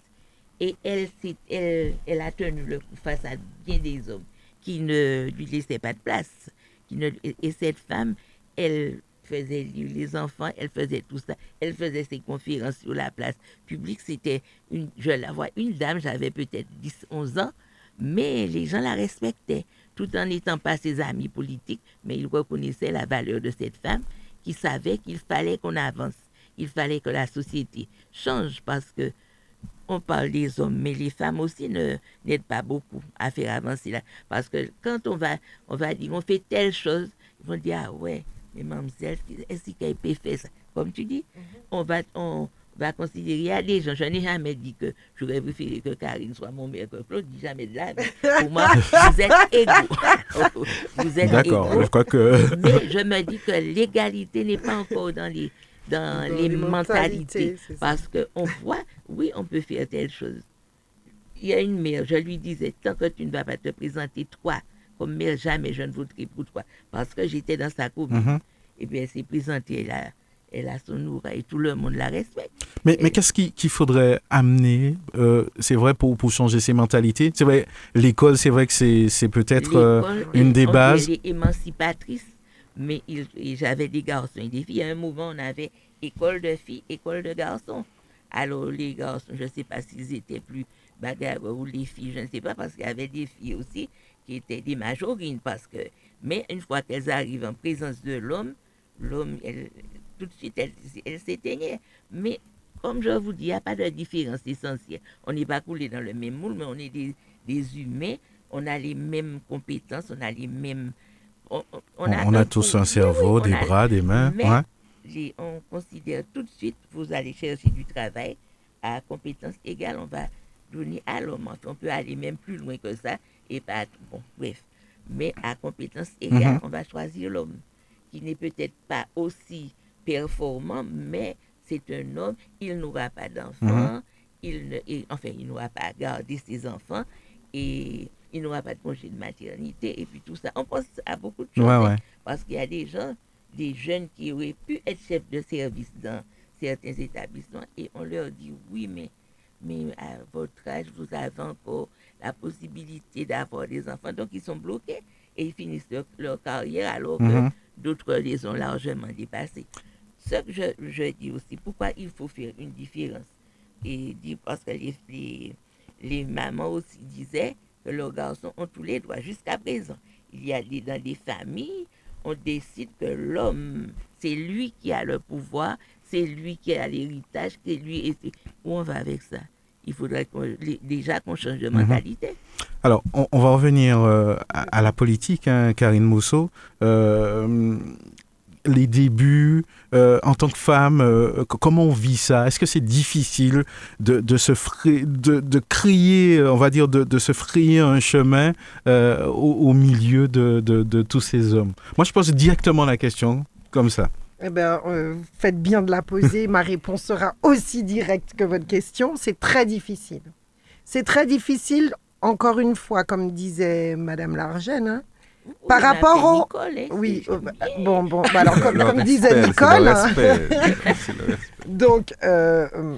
et elle, elle, a tenu le coup face à bien des hommes qui ne lui laissaient pas de place. Qui ne, et cette femme, elle faisait les enfants, elle faisait tout ça, elle faisait ses conférences sur la place publique. C'était une, je la vois, une dame, j'avais peut-être 10, 11 ans, mais les gens la respectaient, tout en n'étant pas ses amis politiques, mais ils reconnaissaient la valeur de cette femme qui savait qu'il fallait qu'on avance, il fallait que la société change parce que on parle des hommes, mais les femmes aussi ne n'aident pas beaucoup à faire avancer là. Parce que quand on va, on va dire, on fait telle chose, ils vont dire, ah ouais, mais mademoiselle, est-ce qu'elle peut faire ça? Comme tu dis, mhm. on va, on va considérer, il y a des gens, je n'ai jamais dit que j'aurais préféré que Karine soit mon meilleur que Claude, dis jamais de la Pour moi, vous êtes égaux. vous êtes D'accord, je crois que... Mais je me dis que l'égalité n'est pas encore dans les dans, les, mentalités. parce qu'on voit, oui, on peut faire telle chose. Il y a une mère, je lui disais, tant que tu ne vas pas te présenter toi comme mère, jamais je ne voudrais pour toi. Parce que j'étais dans sa commune. Mhm. Et puis elle s'est présentée, elle a, elle a son aura et tout le monde la respecte. Mais, mais qu'est-ce qu'il faudrait amener euh, C'est vrai pour, pour changer ces mentalités C'est vrai, l'école, c'est vrai que c'est peut-être euh, une des bases. Elle est émancipatrice mais j'avais des garçons et des filles. À un moment, on avait école de filles, école de garçons. Alors, les garçons, je ne sais pas s'ils étaient plus bagarres ou les filles, je ne sais pas, parce qu'il y avait des filles aussi qui étaient des majorines. Parce que, mais une fois qu'elles arrivent en présence de l'homme, l'homme, tout de suite, elle, s'éteignait. Mais comme je vous dis, il n'y a pas de différence essentielle. On n'est pas coulé dans le même moule, mais on est des, des humains, on a les mêmes compétences, on a les mêmes on, a, tous un cerveau, des bras, des mains. on considère tout de suite, vous allez chercher du travail à compétence égale, on va donner à l'homme. On peut aller même plus loin que ça et pas. Bon, bref. Mais à compétence égale, mhm. on va choisir l'homme qui n'est peut-être pas aussi performant, mais c'est un homme, il n'aura pas d'enfants, mhm. il enfin, il n'aura pas à garder ses enfants et il n'aura pas de congé de maternité et puis tout ça. On pense à beaucoup de choses. Hein, parce qu'il y a des gens, des jeunes qui auraient pu être chefs de service dans certains établissements et on leur dit oui, mais, mais à votre âge, vous avez encore la possibilité d'avoir des enfants. Donc ils sont bloqués et ils finissent leur, carrière alors que mhm. d'autres les ont largement dépassés. Ce que je, je, dis aussi, pourquoi il faut faire une différence? Et parce que les, les, les mamans aussi disaient leurs garçons ont tous les droits jusqu'à présent. Il y a des, dans des familles, on décide que l'homme, c'est lui qui a le pouvoir, c'est lui qui a l'héritage, c'est lui. Et où on va avec ça? Il faudrait déjà qu'on change de mhm. mentalité. Alors, on, va revenir euh, à, la politique, hein, Karine Mousseau. Euh, les débuts euh, en tant que femme, euh, comment on vit ça? Est-ce que c'est difficile de, de se de, de, crier, on va dire, de, de se frayer un chemin euh, au, milieu de, de, tous ces hommes? Moi, je pose directement la question comme ça. Eh bien, faites bien de la poser. Ma réponse sera aussi directe que votre question. C'est très difficile. C'est très difficile, encore une fois, comme disait Madame Largène, hein, par rapport au. oui, euh, bah, bon, bon, bah, alors comme, disait Nicole. donc, euh,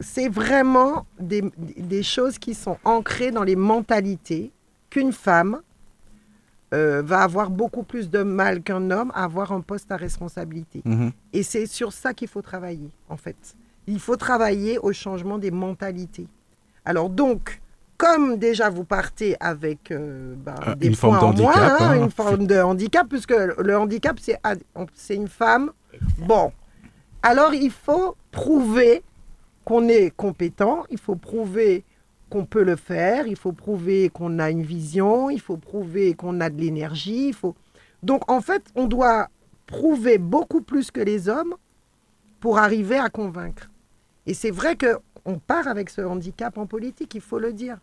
c'est vraiment des, des, choses qui sont ancrées dans les mentalités qu'une femme euh, va avoir beaucoup plus de mal qu'un homme à avoir un poste à responsabilité. Mhm. Et c'est sur ça qu'il faut travailler, en fait. Il faut travailler au changement des mentalités. Alors donc, comme déjà vous partez avec euh, bah, ah, des points en moins, hein, hein. une forme de handicap, puisque le handicap, c'est une femme. Bon, alors il faut prouver qu'on est compétent, il faut prouver qu'on peut le faire, il faut prouver qu'on a une vision, il faut prouver qu'on a de l'énergie. Il faut... Donc en fait, on doit prouver beaucoup plus que les hommes pour arriver à convaincre. Et c'est vrai qu'on part avec ce handicap en politique, il faut le dire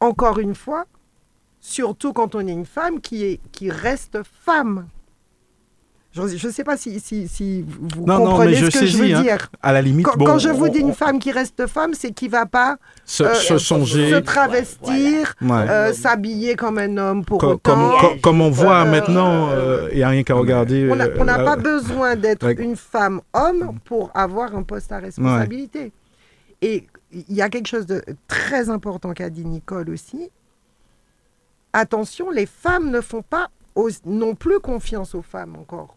encore une fois, surtout quand on est une femme qui, est, qui reste femme. Je ne sais pas si, si, si vous comprenez ce que je veux hein. dire. À la limite, quand, je vous dis une femme qui reste femme, c'est qui va pas se, euh, se travestir, euh, s'habiller comme un homme pour comme, autant. Comme, on voit maintenant, il n'y a rien qu'à regarder. On n'a pas besoin d'être une femme homme pour avoir un poste à responsabilité. Et il y a quelque chose de très important qu'a dit Nicole aussi. Attention, les femmes ne font pas non plus confiance aux femmes encore.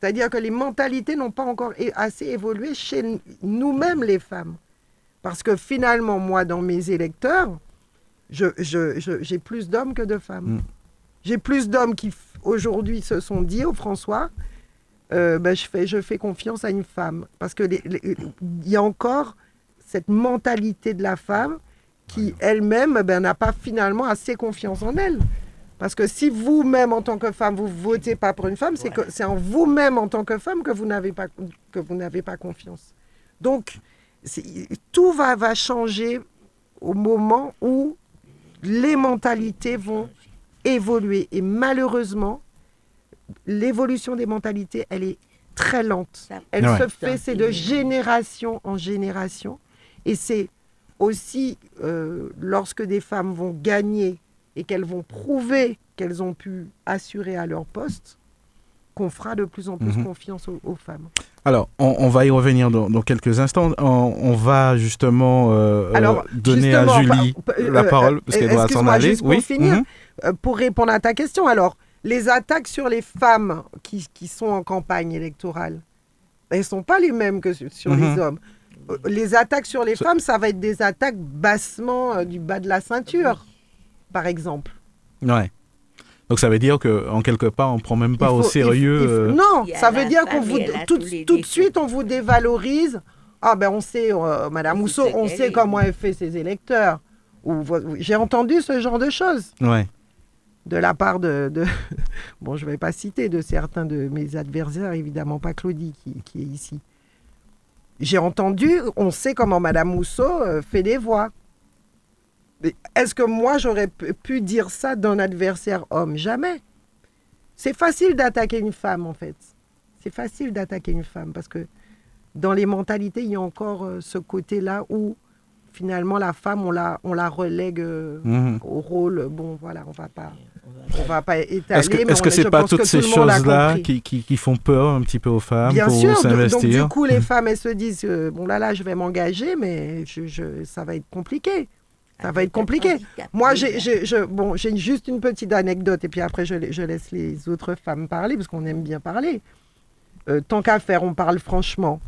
C'est-à-dire que les mentalités n'ont pas encore assez évolué chez nous-mêmes, les femmes. Parce que finalement, moi, dans mes électeurs, j'ai je, plus d'hommes que de femmes. Mm. J'ai plus d'hommes qui, aujourd'hui, se sont dit au François, euh, ben, je, fais, je fais confiance à une femme. Parce qu'il y a encore cette mentalité de la femme qui, elle-même, ben, n'a pas finalement assez confiance en elle. Parce que si vous-même, en tant que femme, vous votez pas pour une femme, c'est que c'est en vous-même, en tant que femme, que vous n'avez pas, que vous n'avez pas confiance. Donc, tout va, va changer au moment où les mentalités vont évoluer. Et malheureusement, l'évolution des mentalités, elle est très lente. Elle se fait, c'est de génération en génération. Et c'est aussi euh, lorsque des femmes vont gagner et qu'elles vont prouver qu'elles ont pu assurer à leur poste, qu'on fera de plus en plus mhm. confiance aux, femmes. Alors, on, va y revenir dans, quelques instants. On, va justement euh, euh, donner à Julie euh, la parole, parce qu'elle doit s'en aller. Pour finir, mhm. pour répondre à ta question, alors, les attaques sur les femmes qui, qui sont en campagne électorale, elles ne sont pas les mêmes que sur les mhm. hommes. Les attaques sur les femmes, ça va être des attaques bassement du bas de la ceinture par exemple. Ouais. Donc ça veut dire qu'en quelque part, on prend même pas au sérieux. Euh, non, ça veut dire qu'on vous tout, tout, de suite on vous dévalorise. Ah ben on sait, euh, Madame Mousseau, on sait comment elle fait ses électeurs. Ou, j'ai entendu ce genre de choses. Ouais. De la part de, bon, je vais pas citer de certains de mes adversaires, évidemment pas Claudie qui, qui est ici. J'ai entendu, on sait comment Madame Mousseau euh, fait des voix. Est-ce que moi, j'aurais pu dire ça d'un adversaire homme? Jamais. C'est facile d'attaquer une femme, en fait. C'est facile d'attaquer une femme parce que dans les mentalités, il y a encore euh, ce côté-là où finalement la femme, on la, on la relègue euh, mhm. au rôle. Bon, voilà, on va pas. On va pas étaler. Est-ce que ce n'est pas toutes ces choses-là qui, qui, font peur un petit peu aux femmes Bien pour sûr, s'investir Donc du coup, les femmes, elles se disent, euh, bon là, là, je vais m'engager, mais je, ça va être compliqué. Ça va être compliqué. Moi, j'ai bon, juste une petite anecdote et puis après, je, je laisse les autres femmes parler parce qu'on aime bien parler. Euh, tant qu'à faire, on parle franchement.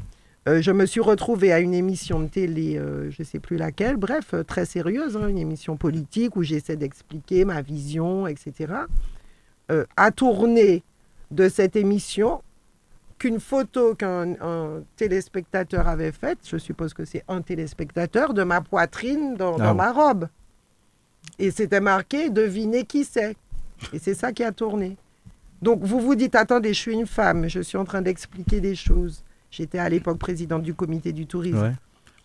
Euh, je me suis retrouvée à une émission de télé, euh, je ne sais plus laquelle, bref, très sérieuse, hein, une émission politique où j'essaie d'expliquer ma vision, etc. à tourner de cette émission, qu'une photo qu'un téléspectateur avait faite, je suppose que c'est un téléspectateur, de ma poitrine dans, ah ma robe. Et c'était marqué devinez qui c'est. Et c'est ça qui a tourné. Donc vous vous dites attendez, je suis une femme, je suis en train d'expliquer des choses. J'étais à l'époque présidente du comité du tourisme.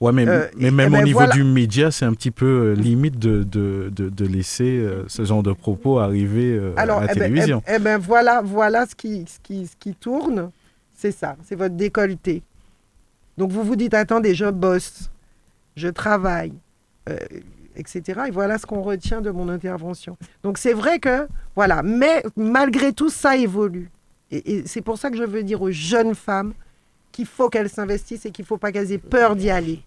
Ouais. mais, euh, mais même ben au niveau du média, c'est un petit peu euh, limite de, de, de, laisser euh, ce genre de propos arriver à la eh ben, télévision. Eh, eh ben, voilà, voilà ce qui, ce qui, ce qui tourne. C'est ça, c'est votre décolleté. Donc vous vous dites, attendez, je bosse, je travaille, euh, etc. Et voilà ce qu'on retient de mon intervention. Donc c'est vrai que, voilà, mais malgré tout, ça évolue. Et, c'est pour ça que je veux dire aux jeunes femmes qu'il faut qu'elles s'investissent et qu'il ne faut pas qu'elles aient peur d'y aller.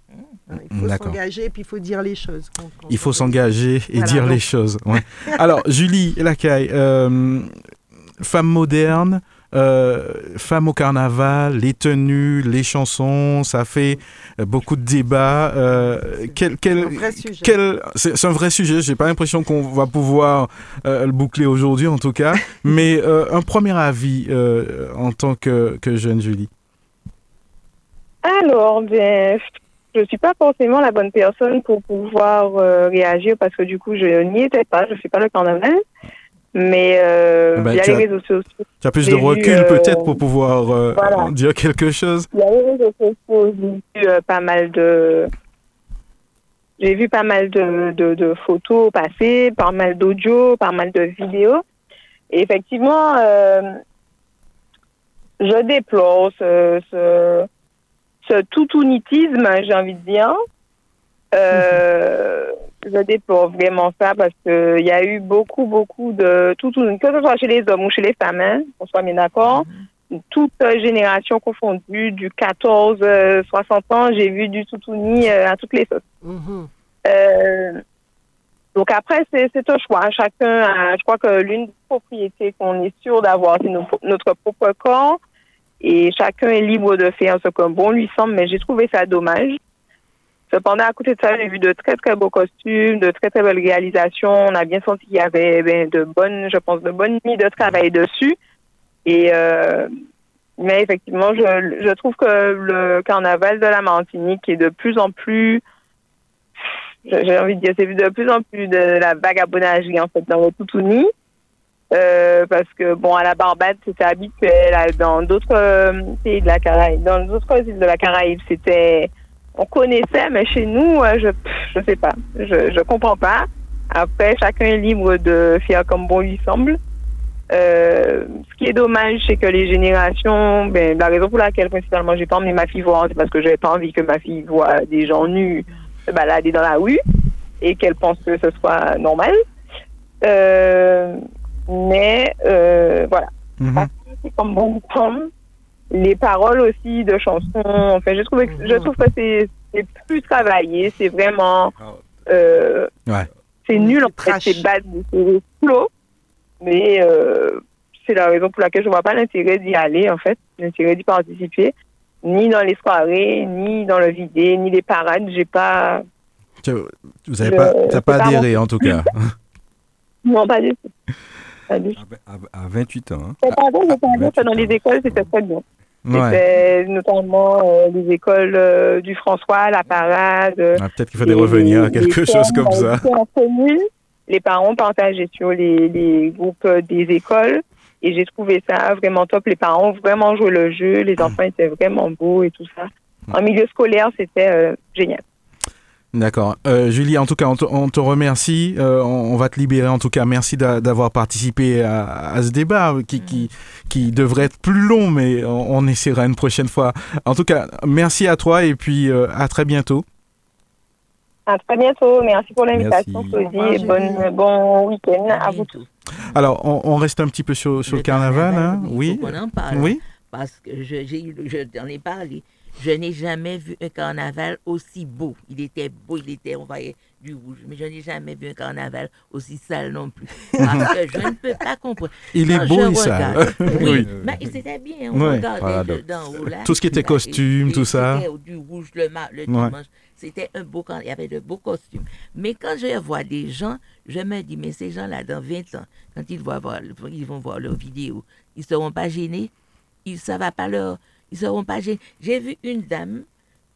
Hein, il faut s'engager et puis il faut dire les choses. il faut s'engager et dire les choses. Alors, Julie Lacaille, euh, femme moderne, euh, Femmes au carnaval, les tenues, les chansons, ça fait euh, beaucoup de débats. Euh, quel, quel, c'est un vrai sujet. J'ai pas l'impression qu'on va pouvoir le boucler aujourd'hui, en tout cas. Mais un premier avis en tant que, que, jeune Julie. Alors, ben, je suis pas forcément la bonne personne pour pouvoir réagir parce que du coup, je n'y étais pas. Je fais pas le carnaval. Mais euh, ben, il y a les réseaux sociaux. Tu as plus de recul euh, peut-être pour pouvoir euh, dire quelque chose Il y a les réseaux sociaux, j'ai vu pas mal de... J'ai vu pas mal de, de, de, photos passer, pas mal d'audio, pas mal de vidéos. Et effectivement, je déplore ce, ce, ce toutounitisme, j'ai envie de dire. Euh, je déplore vraiment ça parce qu'il y a eu beaucoup, beaucoup de toutounis, que ce soit chez les hommes ou chez les femmes, hein, qu'on soit bien d'accord. Mm-hmm. Toute génération confondue, du 14, 60 euh, ans, j'ai vu du toutouni euh, à toutes les sauces. Euh, donc après, c'est un choix. Chacun a, je crois que l'une des propriétés qu'on est sûr d'avoir, c'est notre propre corps. Et chacun est libre de faire ce que bon lui semble, mais j'ai trouvé ça dommage. Cependant, à côté de ça, j'ai vu de très, très beaux costumes, de très, très belles réalisations. On a bien senti qu'il y avait ben, de bonnes, je pense, de bonnes nuits de travail dessus. Et, euh, mais effectivement, je, je trouve que le carnaval de la Martinique est de plus en plus, j'ai envie de dire, c'est de plus en plus de la vagabondagerie, en fait, dans le Toutouni. Euh, parce que bon à la Barbade c'était habituel dans d'autres euh, pays de la Caraïbe dans d'autres îles de la Caraïbe c'était on connaissait, mais chez nous, euh, je je sais pas, je je comprends pas. Après, chacun est libre de faire comme bon lui semble. Euh, ce qui est dommage, c'est que les générations, ben, la raison pour laquelle principalement j'ai pas emmené ma fille voir, c'est parce que j'avais pas envie que ma fille voit des gens nus se balader dans la rue et qu'elle pense que ce soit normal. Euh, mais euh, voilà. C'est comme bon semble les paroles aussi de chansons. Enfin, je trouve, je trouve que c'est plus travaillé. C'est vraiment. Euh, c'est nul en fait. C'est bad, c'est flow. Mais euh, c'est la raison pour laquelle je ne vois pas l'intérêt d'y aller, en fait. L'intérêt d'y participer. Ni dans les soirées, ni dans le vidé, ni les parades. J'ai pas. Vous n'avez pas, pas adhéré, en tout cas. non, pas du tout. À, 28 ans. Hein. Pardon, je dans les écoles, c'était très bien. C'était notamment euh, les écoles euh, du François, la parade. Ah, Peut-être qu'il fallait revenir à quelque chose comme ça. les parents partageaient sur les, les groupes euh, des écoles. Et j'ai trouvé ça vraiment top. Les parents vraiment joué le jeu. Les enfants étaient vraiment beaux et tout ça. En milieu scolaire, c'était génial. D'accord. Euh, Julie, en tout cas, on te, remercie. Euh, on, va te libérer. En tout cas, merci d'avoir participé à, ce débat qui, qui, qui, devrait être plus long, mais on, essaiera une prochaine fois. En tout cas, merci à toi et puis euh, à très bientôt. À très bientôt. Merci pour l'invitation, et bon week-end à vous tous. Alors, on, reste un petit peu sur, sur le, carnaval. hein oui. Oui. Parce que je, je t'en ai parlé. Je n'ai jamais vu un carnaval aussi beau. Il était beau, il était, on voyait du rouge, mais je n'ai jamais vu un carnaval aussi sale non plus. Parce que je ne peux pas comprendre. Il est beau et sale. Oui, mais c'était bien, on regardait d'en haut là. Tout ce qui était costume, tout ça. Du rouge le, le dimanche. C'était un beau il y avait de beaux costumes. Mais quand je vois des gens, je me dis, mais ces gens-là, dans 20 ans, quand ils, vont voir, ils vont voir leurs vidéos, ils ne seront pas gênés. Ils, ça ne va pas leur ils seront pas J'ai vu une dame,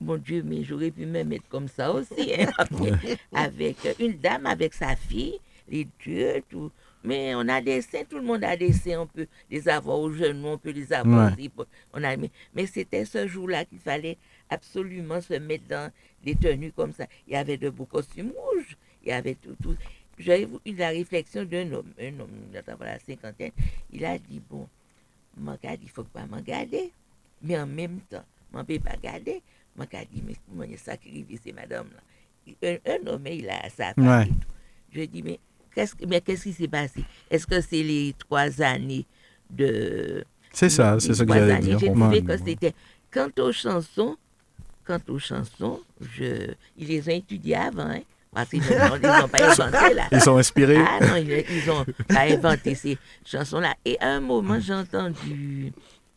mon Dieu, mais j'aurais pu me mettre comme ça aussi, hein, avec une dame avec sa fille, les dieux, tout. Mais on a des seins, tout le monde a des seins, on peut les avoir aux genoux, on peut les avoir aussi. On a, mais, c'était ce jour-là qu'il fallait absolument se mettre dans des tenues comme ça. Il y avait de beaux costumes rouges, il y avait tout. tout. J'ai eu la réflexion d'un homme, un homme, la cinquantaine, il a dit, bon, il faut pas m'en garder. Mais en même temps, je ne peux pas garder. Je me dit, mais comment est sacrifié madame-là un, un, homme, il a sa femme. Je dis, mais qu'est-ce, mais qu'est-ce qui s'est passé? Est-ce que c'est les trois années de. C'est ça, c'est ça que j'allais dire. J'ai trouvé que c'était. Quant aux chansons, quant aux chansons, je, ils les ont étudiées avant, hein, parce qu'ils n'ont pas inventé là. Ils sont inspirés. Ah non, ils n'ont pas inventé ces chansons-là. Et à un moment, j'ai entendu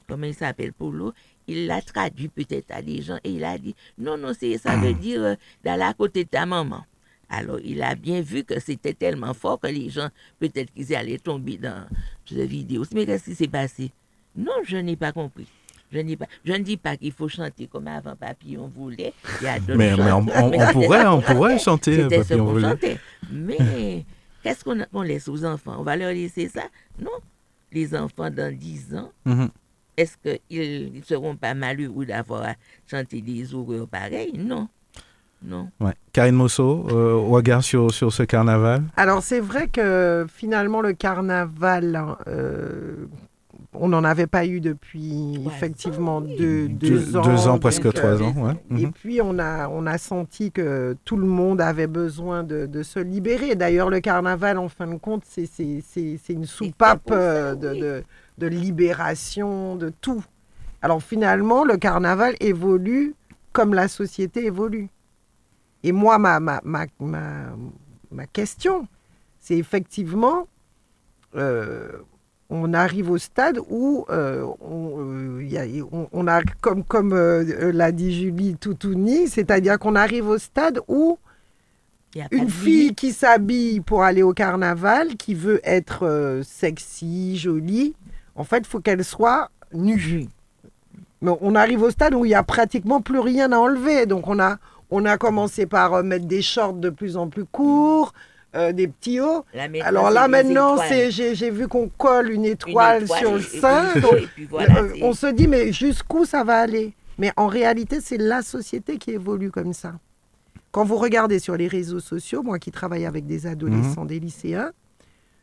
comment il s'appelle, Polo, il l'a traduit peut-être à des gens et il a dit non, non, ça veut dire euh, d'aller à côté de ta maman. Alors, il a bien vu que c'était tellement fort que les gens, peut-être qu'ils allaient tomber dans cette vidéo. Mais qu'est-ce qui s'est passé? Non, je n'ai pas compris. Je, pas, je ne dis pas qu'il faut chanter comme avant Papillon voulait. Il y a mais, mais, on, pourrait, on pourrait chanter Papillon voulait. Mais qu'est-ce qu'on laisse aux enfants? On va leur laisser ça? Non. Les enfants, dans 10 ans, mm-hmm est-ce qu'ils ne seront pas malheureux d'avoir chanté des horreurs pareilles? Non. Non. Ouais. Karine Mosso, euh, regard sur, sur ce carnaval? Alors c'est vrai que finalement le carnaval, euh, on n'en avait pas eu depuis effectivement deux, deux, ans. Deux ans, presque trois ans. Ouais. Et mhm. puis on a, on a senti que tout le monde avait besoin de, de se libérer. D'ailleurs, le carnaval, en fin de compte, c'est une soupape euh, de, de, de, libération de tout. Alors finalement, le carnaval évolue comme la société évolue. Et moi, ma, ma, ma, ma, question, c'est effectivement, euh, on arrive au stade où euh, euh, on, a, comme, comme l'a dit Julie Toutouni, c'est-à-dire qu'on arrive au stade où une fille qui s'habille pour aller au carnaval, qui veut être sexy, jolie, en fait, il faut qu'elle soit nue. Mais on arrive au stade où il n'y a pratiquement plus rien à enlever. Donc on a, on a commencé par euh, mettre des shorts de plus en plus courts. Euh, des petits hauts. Alors là maintenant, j'ai vu qu'on colle une étoile, sur le sein. Euh, on se dit mais jusqu'où ça va aller? Mais en réalité, c'est la société qui évolue comme ça. Quand vous regardez sur les réseaux sociaux, moi qui travaille avec des adolescents, mhm. des lycéens,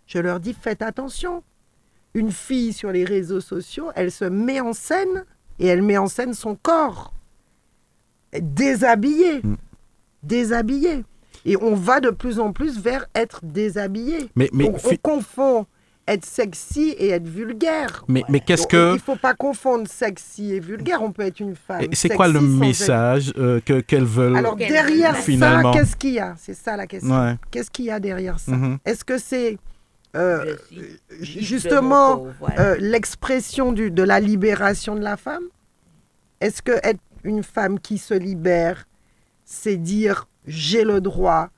je leur dis faites attention. Une fille sur les réseaux sociaux, elle se met en scène et elle met en scène son corps déshabillé. Mm. Déshabillé. Et on va de plus en plus vers être déshabillé. Mais, mais on, confond être sexy et être vulgaire. Mais, mais qu'est-ce que... Il ne faut pas confondre sexy et vulgaire. On peut être une femme. C'est quoi le message euh, que qu'elles veulent Alors derrière ça, qu'est-ce qu'il y a? C'est ça la question. Qu'est-ce qu'il y a derrière ça? Mm-hmm. Est-ce que c'est euh, justement euh, l'expression de la libération de la femme Est-ce que être une femme qui se libère, c'est dire j'ai le droit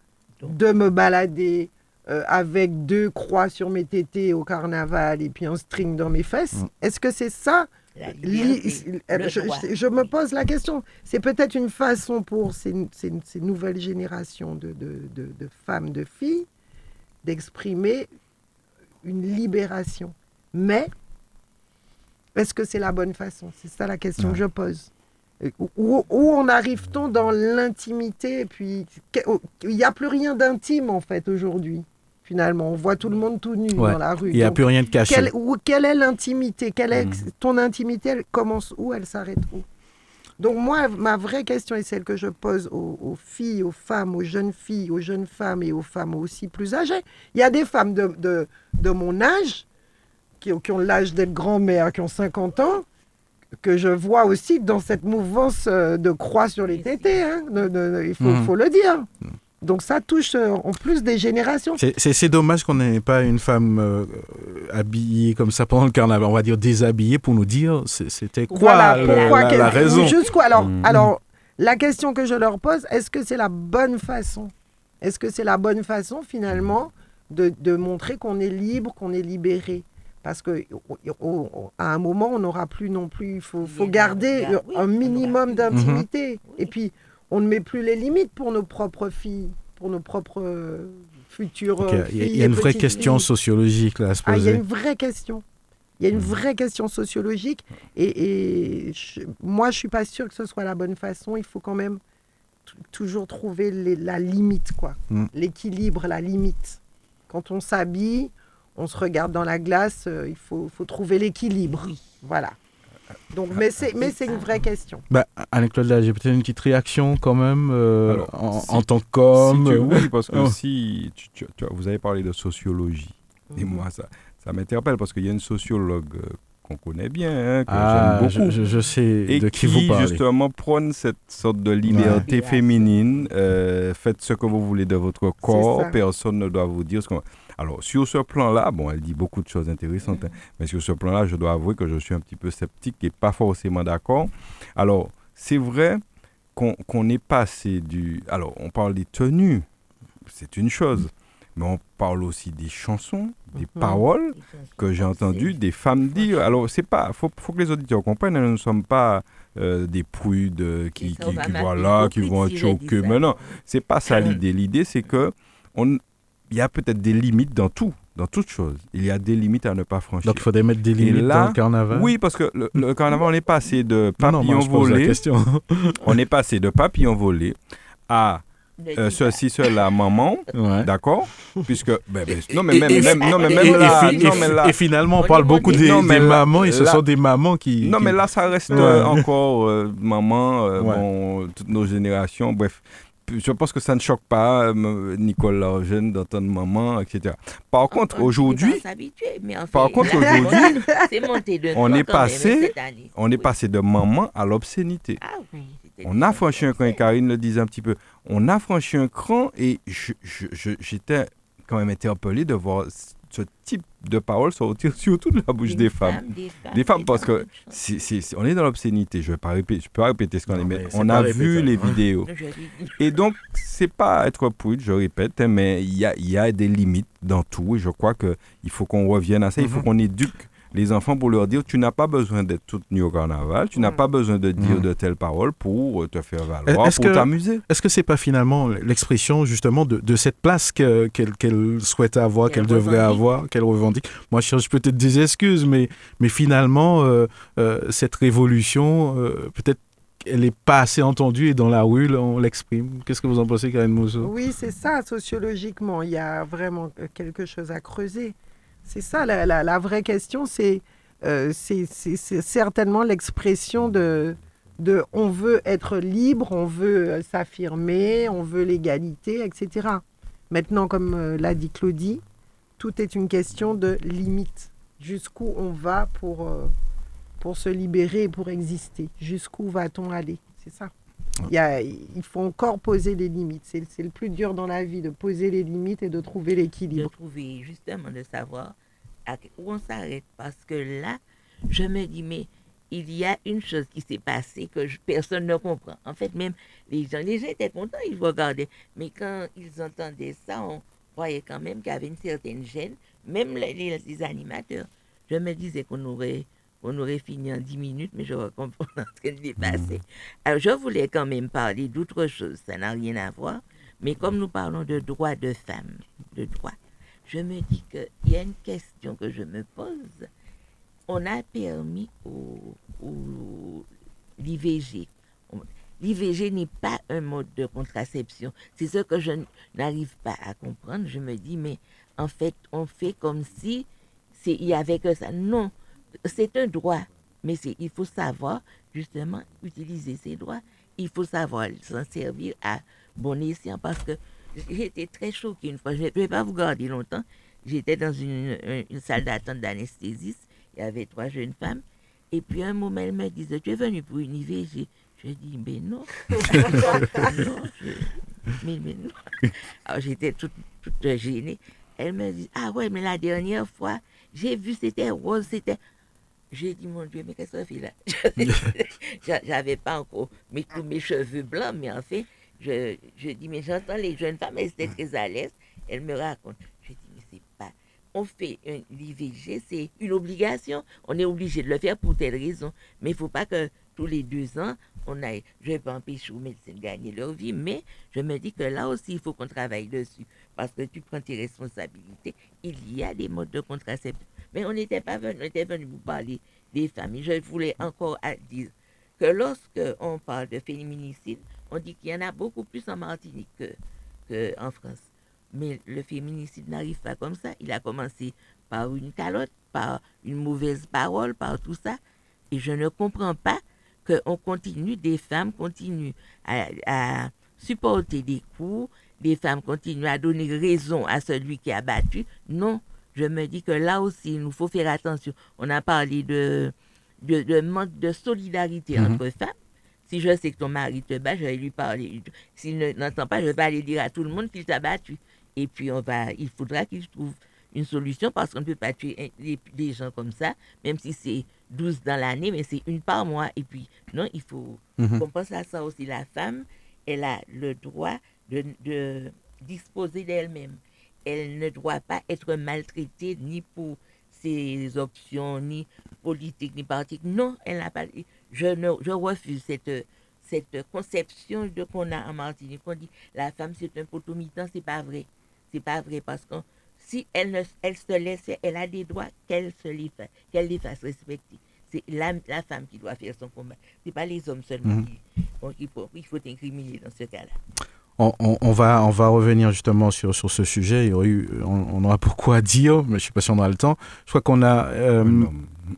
de me balader euh, avec deux croix sur mes tétés au carnaval et puis un string dans mes fesses? Mm. Est-ce que c'est ça? Je, me pose la question. C'est peut-être une façon pour ces, nouvelles générations de, de, femmes, de filles, d'exprimer une libération. Mais est-ce que c'est la bonne façon? C'est ça la question que je pose. Où, où en arrive-t-on dans l'intimité? Puis oh, il n'y a plus rien d'intime en fait aujourd'hui. Finalement, on voit tout le monde tout nu dans la rue. Il n'y a plus rien de caché. Quelle, quelle est l'intimité? Quelle est, hmm. Ton intimité, elle commence où? Elle s'arrête où? Donc moi, ma vraie question est celle que je pose aux, filles, aux femmes, aux jeunes filles, aux jeunes femmes et aux femmes aussi plus âgées. Il y a des femmes de, de, de mon âge qui, qui ont l'âge d'être grand-mère, qui ont 50 ans, que je vois aussi dans cette mouvance euh, de croix sur les tétés. Hein, il mhm. faut, le dire. Donc ça touche euh, en plus des générations. C'est dommage qu'on n'ait pas une femme euh, habillée comme ça pendant le carnaval, on va dire déshabillée pour nous dire c'était quoi, la, raison. alors, mhm. alors, la question que je leur pose, est-ce que c'est la bonne façon? Est-ce que c'est la bonne façon finalement de, de montrer qu'on est libre, qu'on est libéré? Parce que à un moment, on n'aura plus non plus. Il faut, faut garder un minimum d'intimité. Mhm. Et puis, on ne met plus les limites pour nos propres filles, pour nos propres euh, futures filles. Il y a, une vraie question sociologique là à se poser. Ah, il y a une vraie question. Il y a une mhm. vraie question sociologique. Et, moi, je ne suis pas sûre que ce soit la bonne façon. Il faut quand même toujours trouver la limite, quoi. Mhm. L'équilibre, la limite. Quand on s'habille, on se regarde dans la glace, euh, il faut, trouver l'équilibre. Voilà. Donc, mais c'est mais c'est une vraie question. Bah, Anne-Claude, là, j'ai peut-être une petite réaction quand même euh, en, tant qu'homme. Si oui, parce que oh. si vous avez parlé de sociologie, et mhm. moi ça ça m'interpelle parce qu'il y a une sociologue euh, qu'on connaît bien, hein, que ah, beaucoup, je, sais de qui, vous parlez. justement prône cette sorte de liberté féminine. faites ce que vous voulez de votre corps, personne ne doit vous dire ce qu'on alors, sur ce plan-là, bon, elle dit beaucoup de choses intéressantes, hein, mais sur ce plan-là, je dois avouer que je suis un petit peu sceptique et pas forcément d'accord. Alors, c'est vrai qu'on est passé du... Alors, on parle des tenues, c'est une chose, mais on parle aussi des chansons, des mhm. paroles que j'ai entendues des femmes dire. Alors, c'est pas... faut, faut que les auditeurs comprennent, hein, nous ne sommes pas... Euh, des prudes qui, qui, qui voilà, qui vont choquer. Mais non, c'est pas ça l'idée. L'idée, c'est que on, il y a peut-être des limites dans tout, dans toute chose. Il y a des limites à ne pas franchir. Donc il faudrait mettre des limites dans le carnaval Oui, parce que le, carnaval, on est passé de papillons volés. on est passé de papillons volés à euh, ceci, cela, maman, d'accord? Puisque, ben, ben, non, mais même, même, non, mais même là, non, mais là, et finalement, on parle beaucoup des, des mamans, et ce sont des mamans qui. Non, mais là, ça reste euh, encore euh, maman, bon, toutes nos générations, bref je pense que ça ne choque pas euh, Nicolas Jeune d'entendre maman, etc. Par contre, aujourd'hui, par contre, aujourd'hui, on est passé, on est passé de maman à l'obscénité. Ah on a franchi un cran, et Karine le disait un petit peu, on a franchi un cran et j'étais quand même interpellé de voir ce type de paroles sortir surtout de la bouche des, femmes. Des femmes, parce que on est dans l'obscénité. Je ne peux pas répéter ce qu'on est, mais on a vu les vidéos. Et donc, c'est pas être prude, je répète, hein, mais il y a, y a, des limites dans tout. Et je crois qu'il faut qu'on revienne à ça. Il faut mhm. qu'on éduque les enfants pour leur dire tu n'as pas besoin d'être toute nue au carnaval, tu n'as mm. pas besoin de dire mm. de telles paroles pour te faire valoir, pour t'amuser. Est-ce que c'est pas finalement l'expression justement de, cette place qu'elle souhaite avoir, qu'elle devrait avoir, qu'elle revendique? Moi, je cherche peut-être des excuses, mais, mais finalement, euh, euh, cette révolution, euh, peut-être elle n'est pas assez entendue et dans la rue, on l'exprime. Qu'est-ce que vous en pensez, Karine Mousseau? Oui, c'est ça, sociologiquement. Il y a vraiment quelque chose à creuser. C'est ça, la, vraie question, euh, c'est certainement l'expression de, on veut être libre, on veut s'affirmer, on veut l'égalité, etc. Maintenant, comme euh, l'a dit Claudie, tout est une question de limite. Jusqu'où on va pour, euh, pour se libérer et pour exister? Jusqu'où va-t-on aller? C'est ça. Il, il, faut encore poser les limites. C'est le plus dur dans la vie, de poser les limites et de trouver l'équilibre. De trouver, justement, de savoir où on s'arrête. Parce que là, je me dis, mais il y a une chose qui s'est passée que personne ne comprend. En fait, même les gens, les gens étaient contents, ils regardaient. Mais quand ils entendaient ça, on voyait quand même qu'il y avait une certaine gêne, même les, les animateurs. Je me disais qu'on aurait on aurait fini en dix minutes, mais je comprends ce qui est passé. Alors, je voulais quand même parler d'autre chose, ça n'a rien à voir, mais comme nous parlons de droits de femmes, de droits, je me dis qu'il y a une question que je me pose. On a permis au, l'IVG. L'IVG n'est pas un mode de contraception. C'est ce que je n'arrive pas à comprendre. Je me dis, mais en fait, on fait comme si il y avait que ça. Non, c'est un droit, mais il faut savoir justement utiliser ces droits. Il faut savoir s'en servir à bon escient parce que j'étais très choquée une fois. Je ne vais pas vous garder longtemps. J'étais dans une, salle d'attente d'anesthésiste. Il y avait trois jeunes femmes. Et puis, un moment, elle me disait Tu es venue pour une IVG Je dis Mais non. non mais, non. Alors, j'étais toute, toute gênée. Elle me dit Ah ouais, mais la dernière fois, j'ai vu, c'était rose, c'était. J'ai dit, mon Dieu, mais qu'est-ce que ça fait là? J'avais pas encore mis tous mes cheveux blancs, mais en fait, je, je dis, mais j'entends les jeunes femmes, elles étaient très à l'aise. Elles me racontent. Je dis, mais c'est pas. On fait l'IVG, c'est une obligation. On est obligé de le faire pour telle raison. Mais il ne faut pas que tous les deux ans, on aille. Je ne vais pas empêcher aux médecins de gagner leur vie, mais je me dis que là aussi, il faut qu'on travaille dessus. Parce que tu prends tes responsabilités. Il y a des modes de contraception. Mais on n'était pas venu, on était venu vous parler des familles. Je voulais encore dire que lorsque on parle de féminicide, on dit qu'il y en a beaucoup plus en Martinique qu'en France. Mais le féminicide n'arrive pas comme ça. Il a commencé par une calotte, par une mauvaise parole, par tout ça. Et je ne comprends pas qu'on continue, des femmes continuent à, supporter des coups, des femmes continuent à donner raison à celui qui a battu. Non, je me dis que là aussi, il nous faut faire attention. On a parlé de, de, manque de solidarité mhm. entre femmes. Si je sais que ton mari te bat, je vais lui parler. S'il n'entend pas, je vais aller dire à tout le monde qu'il t'a battu. Et puis, on va, il faudra qu'il trouve une solution parce qu'on ne peut pas tuer des, gens comme ça, même si c'est 12 dans l'année, mais c'est une par mois. Et puis, non, il faut mhm. qu'on pense à ça aussi. La femme, elle a le droit de, de disposer d'elle-même. Elle ne doit pas être maltraitée ni pour ses options, ni politiques, ni politiques. Non, elle n'a pas je, ne, je refuse cette, cette conception de qu'on a en Martinique. On dit la femme c'est un potomitan, c'est pas vrai. C'est pas vrai parce que si elle, ne, elle se laisse, elle a des droits qu'elle se les fasse, qu'elle les fasse respecter. C'est la, la, femme qui doit faire son combat. C'est pas les hommes seulement mm-hmm. qui, il faut incriminer dans ce cas-là. On, va, on va revenir justement sur, sur ce sujet. Il y eu, on, aura beaucoup à dire, mais je ne sais pas si on aura le temps. Je crois qu'on a euh,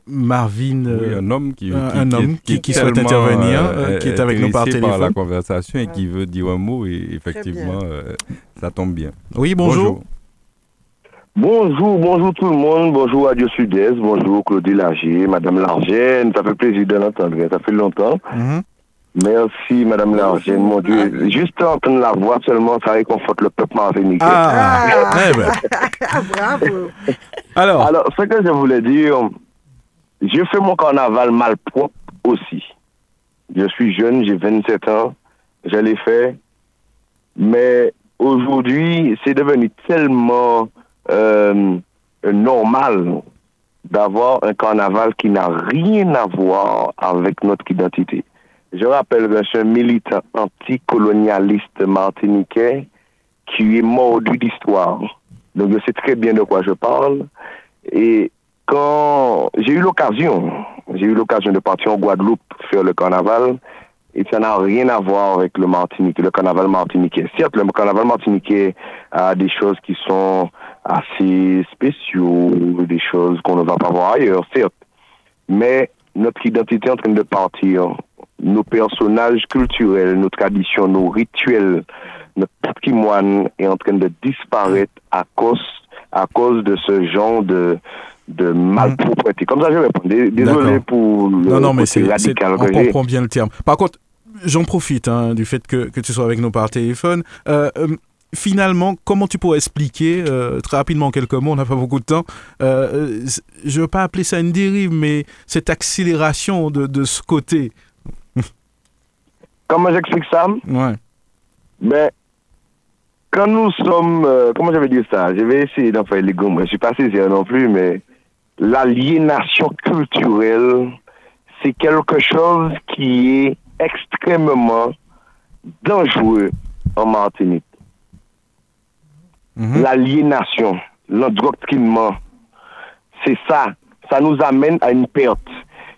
Marvin, un homme qui, un, homme qui, souhaite intervenir, euh, qui est avec nous par téléphone. par la conversation et qui veut dire un mot. Et effectivement, euh, ça tombe bien. Oui, bonjour. bonjour. Bonjour, tout le monde. Bonjour à Dieu Sud-Est. Bonjour Claudie Lagier, Madame Largène. Ça fait plaisir de l'entendre. Ça fait longtemps. Mm-hmm. Merci, Madame Largène. Mon Dieu, juste entendre la voix seulement, ça réconforte le peuple martiniquais. Ah, ah. Eh ben. bravo. Alors, Alors, ce que je voulais dire, je fais mon carnaval mal propre aussi. Je suis jeune, j'ai 27 ans, je l'ai fait, mais aujourd'hui, c'est devenu tellement euh, normal d'avoir un carnaval qui n'a rien à voir avec notre identité. Je rappelle que un militant anticolonialiste martiniquais qui est mordu d'histoire. Donc je sais très bien de quoi je parle. Et quand j'ai eu l'occasion, j'ai eu l'occasion de partir en Guadeloupe faire le carnaval, et ça n'a rien à voir avec le Martinique, le carnaval martiniquais. Certes, le carnaval martiniquais a des choses qui sont assez spéciaux, des choses qu'on ne va pas voir ailleurs, certes. Mais notre identité est en train de partir nos personnages culturels, nos traditions, nos rituels, notre patrimoine est en train de disparaître à cause, à cause de ce genre de, de malpropreté. Comme ça, je réponds. Désolé pour le non, non, mais c'est radical. On comprend bien le terme. Par contre, j'en profite hein, du fait que, que, tu sois avec nous par téléphone. Euh, euh, finalement, comment tu pourrais expliquer, euh, très rapidement en quelques mots, on n'a pas beaucoup de temps, je ne veux pas appeler ça une dérive, mais cette accélération de, de ce côté Comment j'explique ça? Ouais. Ben, quand nous sommes. Euh, comment je vais dire ça? Je vais essayer d'en faire les gommes. Je ne suis pas saisir non plus, mais l'aliénation culturelle, c'est quelque chose qui est extrêmement dangereux en Martinique. Mhm. L'aliénation, l'endoctrinement, c'est ça. Ça nous amène à une perte.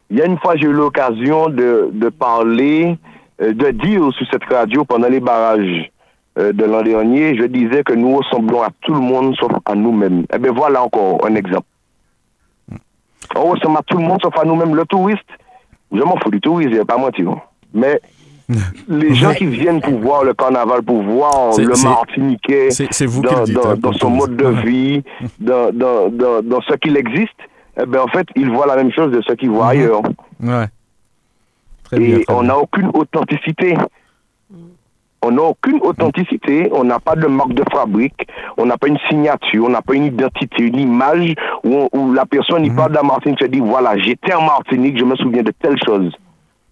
Il y a une fois, j'ai eu l'occasion de, de parler de dire sur cette radio pendant les barrages euh, de l'an dernier, je disais que nous ressemblons à tout le monde sauf à nous-mêmes. Eh bien voilà encore un exemple. On ressemble à tout le monde sauf à nous-mêmes. Le touriste, je m'en fous du touriste, je vais pas mentir. Mais les gens qui viennent pour voir le carnaval, pour voir le Martiniquais vous dans, dans, dans son mode de vie, dans, dans, ce qu'il existe, eh bien, en fait, ils voient la même chose de ce qu'ils voient mhm. ailleurs. Ouais et on n'a aucune authenticité. On n'a aucune authenticité, on n'a pas de marque de fabrique, on n'a pas une signature, on n'a pas une identité, une image où, la personne y mhm. parle de la Martinique se dit voilà, j'étais en Martinique, je me souviens de telle chose.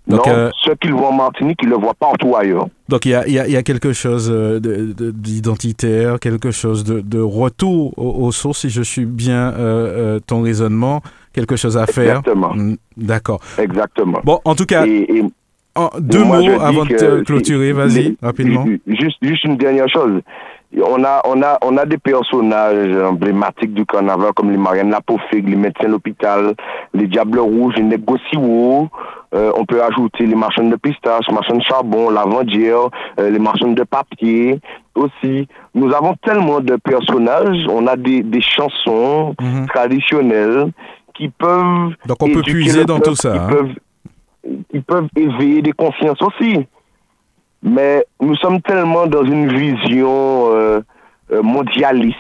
Donc, non, euh, ceux qui le voient en Martinique, ils le voient partout ailleurs. Donc il y a, y a, quelque chose euh, d'identitaire, quelque chose de, retour aux, sources, si je suis bien euh, ton raisonnement quelque chose à faire. Exactement. Mm, d'accord. Exactement. Bon, en tout cas, deux mots avant de clôturer, vas-y, rapidement. Juste, juste une dernière chose. On a, on, a, on a des personnages emblématiques du carnaval comme les Marianne Lapofig, les médecins de l'hôpital, les Diables Rouges, les négocios. Euh, on peut ajouter les marchands de pistaches, marchands de charbon, lavandière, euh, les marchands de papier aussi. Nous avons tellement de personnages, on a des, des chansons mhm. traditionnelles qui peuvent... Donc on peut puiser dans tout ça. Qui, hein. peuvent, qui peuvent éveiller des consciences aussi. Mais nous sommes tellement dans une vision euh, euh, mondialiste,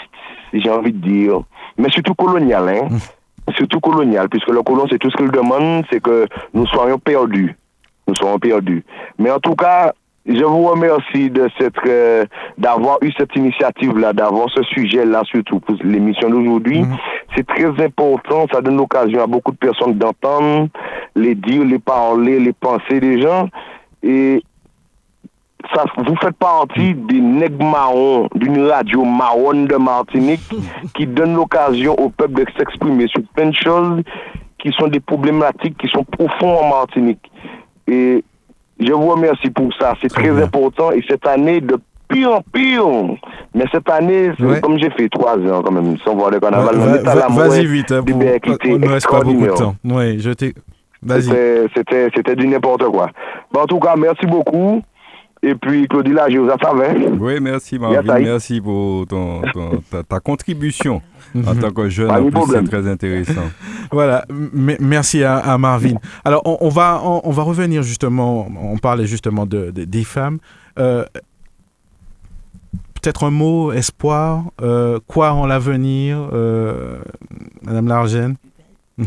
j'ai envie de dire, mais surtout coloniale, hein? Mmh. surtout coloniale, puisque le colon, c'est tout ce qu'il demande, c'est que nous soyons perdus. Nous soyons perdus. Mais en tout cas, je vous remercie de cette euh, d'avoir eu cette initiative là, d'avoir ce sujet là surtout pour l'émission d'aujourd'hui. Mhm. C'est très important, ça donne l'occasion à beaucoup de personnes d'entendre les dire, les parler, les penser des gens et ça, vous faites partie des nègres marrons, d'une radio marron de Martinique qui donne l'occasion au peuple de s'exprimer sur plein de choses qui sont des problématiques qui sont profondes en Martinique. Et je vous remercie pour ça. C'est très, important. Et cette année, de pire en pire. Mais cette année, comme j'ai fait trois ans quand même, sans voir le carnaval, Vas-y vite, hein, pour... on ne reste pas beaucoup de temps. Oui, je t'ai... Vas-y. C'était du n'importe quoi. en tout cas, merci beaucoup. Et puis, Claudie je vous attends. Oui, merci Marvin. Merci pour ton, ta, contribution en tant que jeune. En plus, c'est très intéressant. voilà, merci à, Marvin. Alors, on, va, on, va revenir justement, on parlait justement de, des femmes. Euh, peut-être un mot, espoir, euh, quoi en l'avenir, euh, Madame Largène? Mais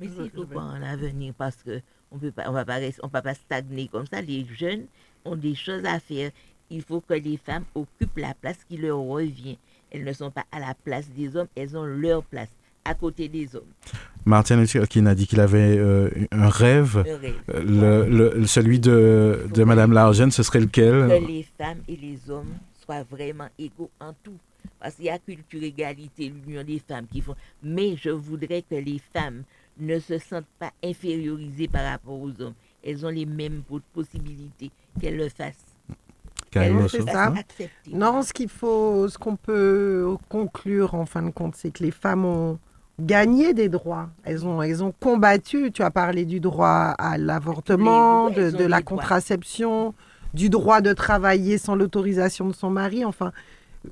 c'est quoi en l'avenir? Parce que on peut pas, on va pas, on va pas stagner comme ça. Les jeunes ont des choses à faire. Il faut que les femmes occupent la place qui leur revient. Elles ne sont pas à la place des hommes, elles ont leur place à côté des hommes. Martin qui a dit qu'il avait euh, un rêve. Le, le, celui de, de Madame Largène, ce serait lequel? Que les femmes et les hommes soient vraiment égaux en tout. Parce qu'il y a culture, égalité, l'union des femmes qui font. Mais je voudrais que les femmes ne se sentent pas infériorisées par rapport aux hommes. Elles ont les mêmes possibilités qu'elles le fassent. Ça. Non, ce qu'il faut, ce qu'on peut conclure en fin de compte, c'est que les femmes ont gagné des droits. Elles ont, elles ont combattu. Tu as parlé du droit à l'avortement, de, la contraception, du droit de travailler sans l'autorisation de son mari. Enfin,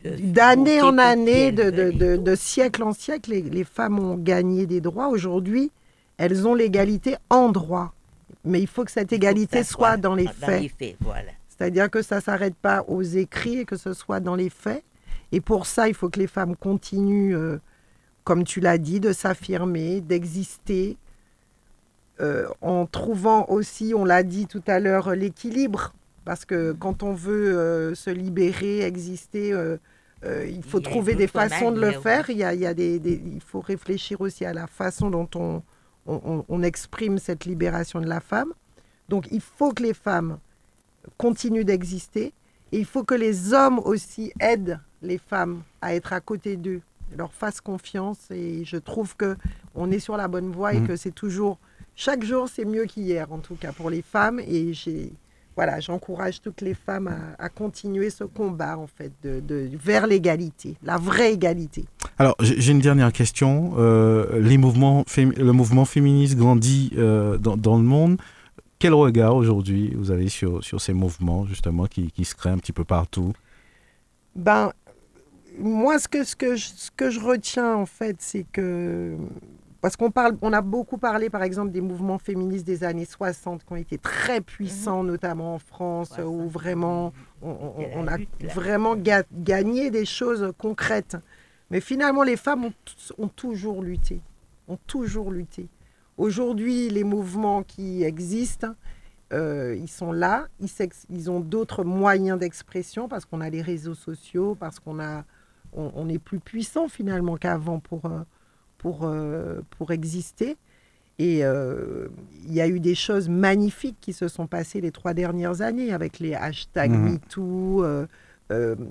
d'année en année, de, siècle en siècle, les, femmes ont gagné des droits. Aujourd'hui, elles ont l'égalité en droit. Mais il faut que cette égalité soit, dans les faits. C'est-à-dire que ça ne s'arrête pas aux écrits et que ce soit dans les faits. Et pour ça, il faut que les femmes continuent, euh, comme tu l'as dit, de s'affirmer, d'exister, euh, en trouvant aussi, on l'a dit tout à l'heure, l'équilibre parce que quand on veut euh, se libérer, exister, il faut trouver des façons de le faire. Il, y a, il, y a des, il, faut réfléchir aussi à la façon dont on, on, on, exprime cette libération de la femme. Donc il faut que les femmes continuent d'exister et il faut que les hommes aussi aident les femmes à être à côté d'eux, leur fassent confiance. Et je trouve que on est sur la bonne voie et mmh. que c'est toujours, chaque jour c'est mieux qu'hier en tout cas pour les femmes. Et j'ai voilà, j'encourage toutes les femmes à, continuer ce combat en fait de, vers l'égalité, la vraie égalité. Alors j'ai une dernière question. Euh, les mouvements, le mouvement féministe grandit euh, dans, le monde. Quel regard aujourd'hui vous avez sur, sur ces mouvements justement qui, qui, se créent un petit peu partout? Ben moi ce que ce que ce que je retiens en fait c'est que parce qu'on parle, on a beaucoup parlé, par exemple, des mouvements féministes des années 60 qui ont été très puissants, mhm. notamment en France, où vraiment on, a vraiment gagné des choses concrètes. Mais finalement, les femmes ont, toujours lutté, ont toujours lutté. Aujourd'hui, les mouvements qui existent, euh, ils sont là, ils, ils ont d'autres moyens d'expression parce qu'on a les réseaux sociaux, parce qu'on a, on, est plus puissant finalement qu'avant pour, euh, pour, euh, pour exister. Et euh, il y a eu des choses magnifiques qui se sont passées les trois dernières années avec les hashtags mhm. MeToo, euh,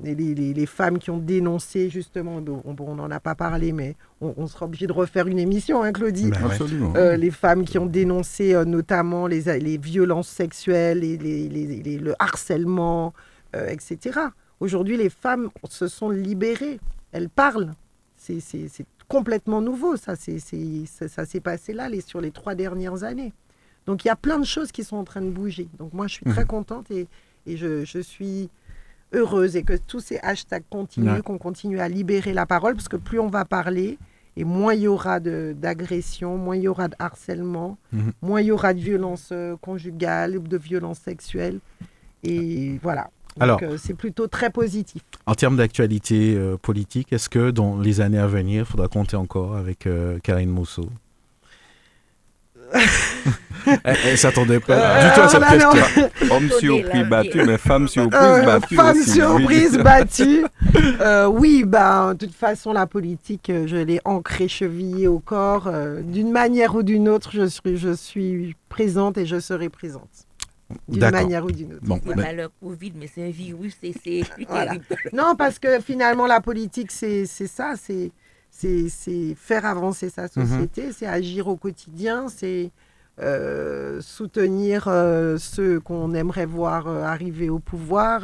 les, les, les, femmes qui ont dénoncé justement, on n'en a pas parlé, mais on, sera obligé de refaire une émission, hein, Claudie. Ben les femmes qui ont dénoncé notamment les, les violences sexuelles, les, le harcèlement, etc. Aujourd'hui, les femmes se sont libérées. Elles parlent. C'est complètement nouveau. Ça, c'est, ça, s'est passé là les, sur les trois dernières années. Donc il y a plein de choses qui sont en train de bouger. Donc moi, je suis très mhm. contente et, et je, je, suis heureuse et que tous ces hashtags continuent, qu'on continue à libérer la parole, parce que plus on va parler, et moins il y aura d'agression, moins il y aura de harcèlement, mhm. moins il y aura de violence euh, conjugale ou de violence sexuelle. Et voilà. Alors, euh, c'est plutôt très positif. En termes d'actualité euh, politique, est-ce que dans les années à venir, il faudra compter encore avec euh, Karine Mousseau? elle, ne s'attendait pas du tout à cette question. Homme surpris battu, mais femme surprise battue. Femme surprise battue. oui, bah, de toute façon, la politique, je l'ai ancrée, chevillée au corps. d'une manière ou d'une autre, je suis, je suis présente et je serai présente d'une manière ou d'une autre. Bon, ben... le Covid, mais c'est un virus, c'est voilà. Non, parce que finalement, la politique, c'est ça, c'est faire avancer sa mhm. société, c'est agir au quotidien, c'est euh, soutenir euh, ceux qu'on aimerait voir euh, arriver au pouvoir.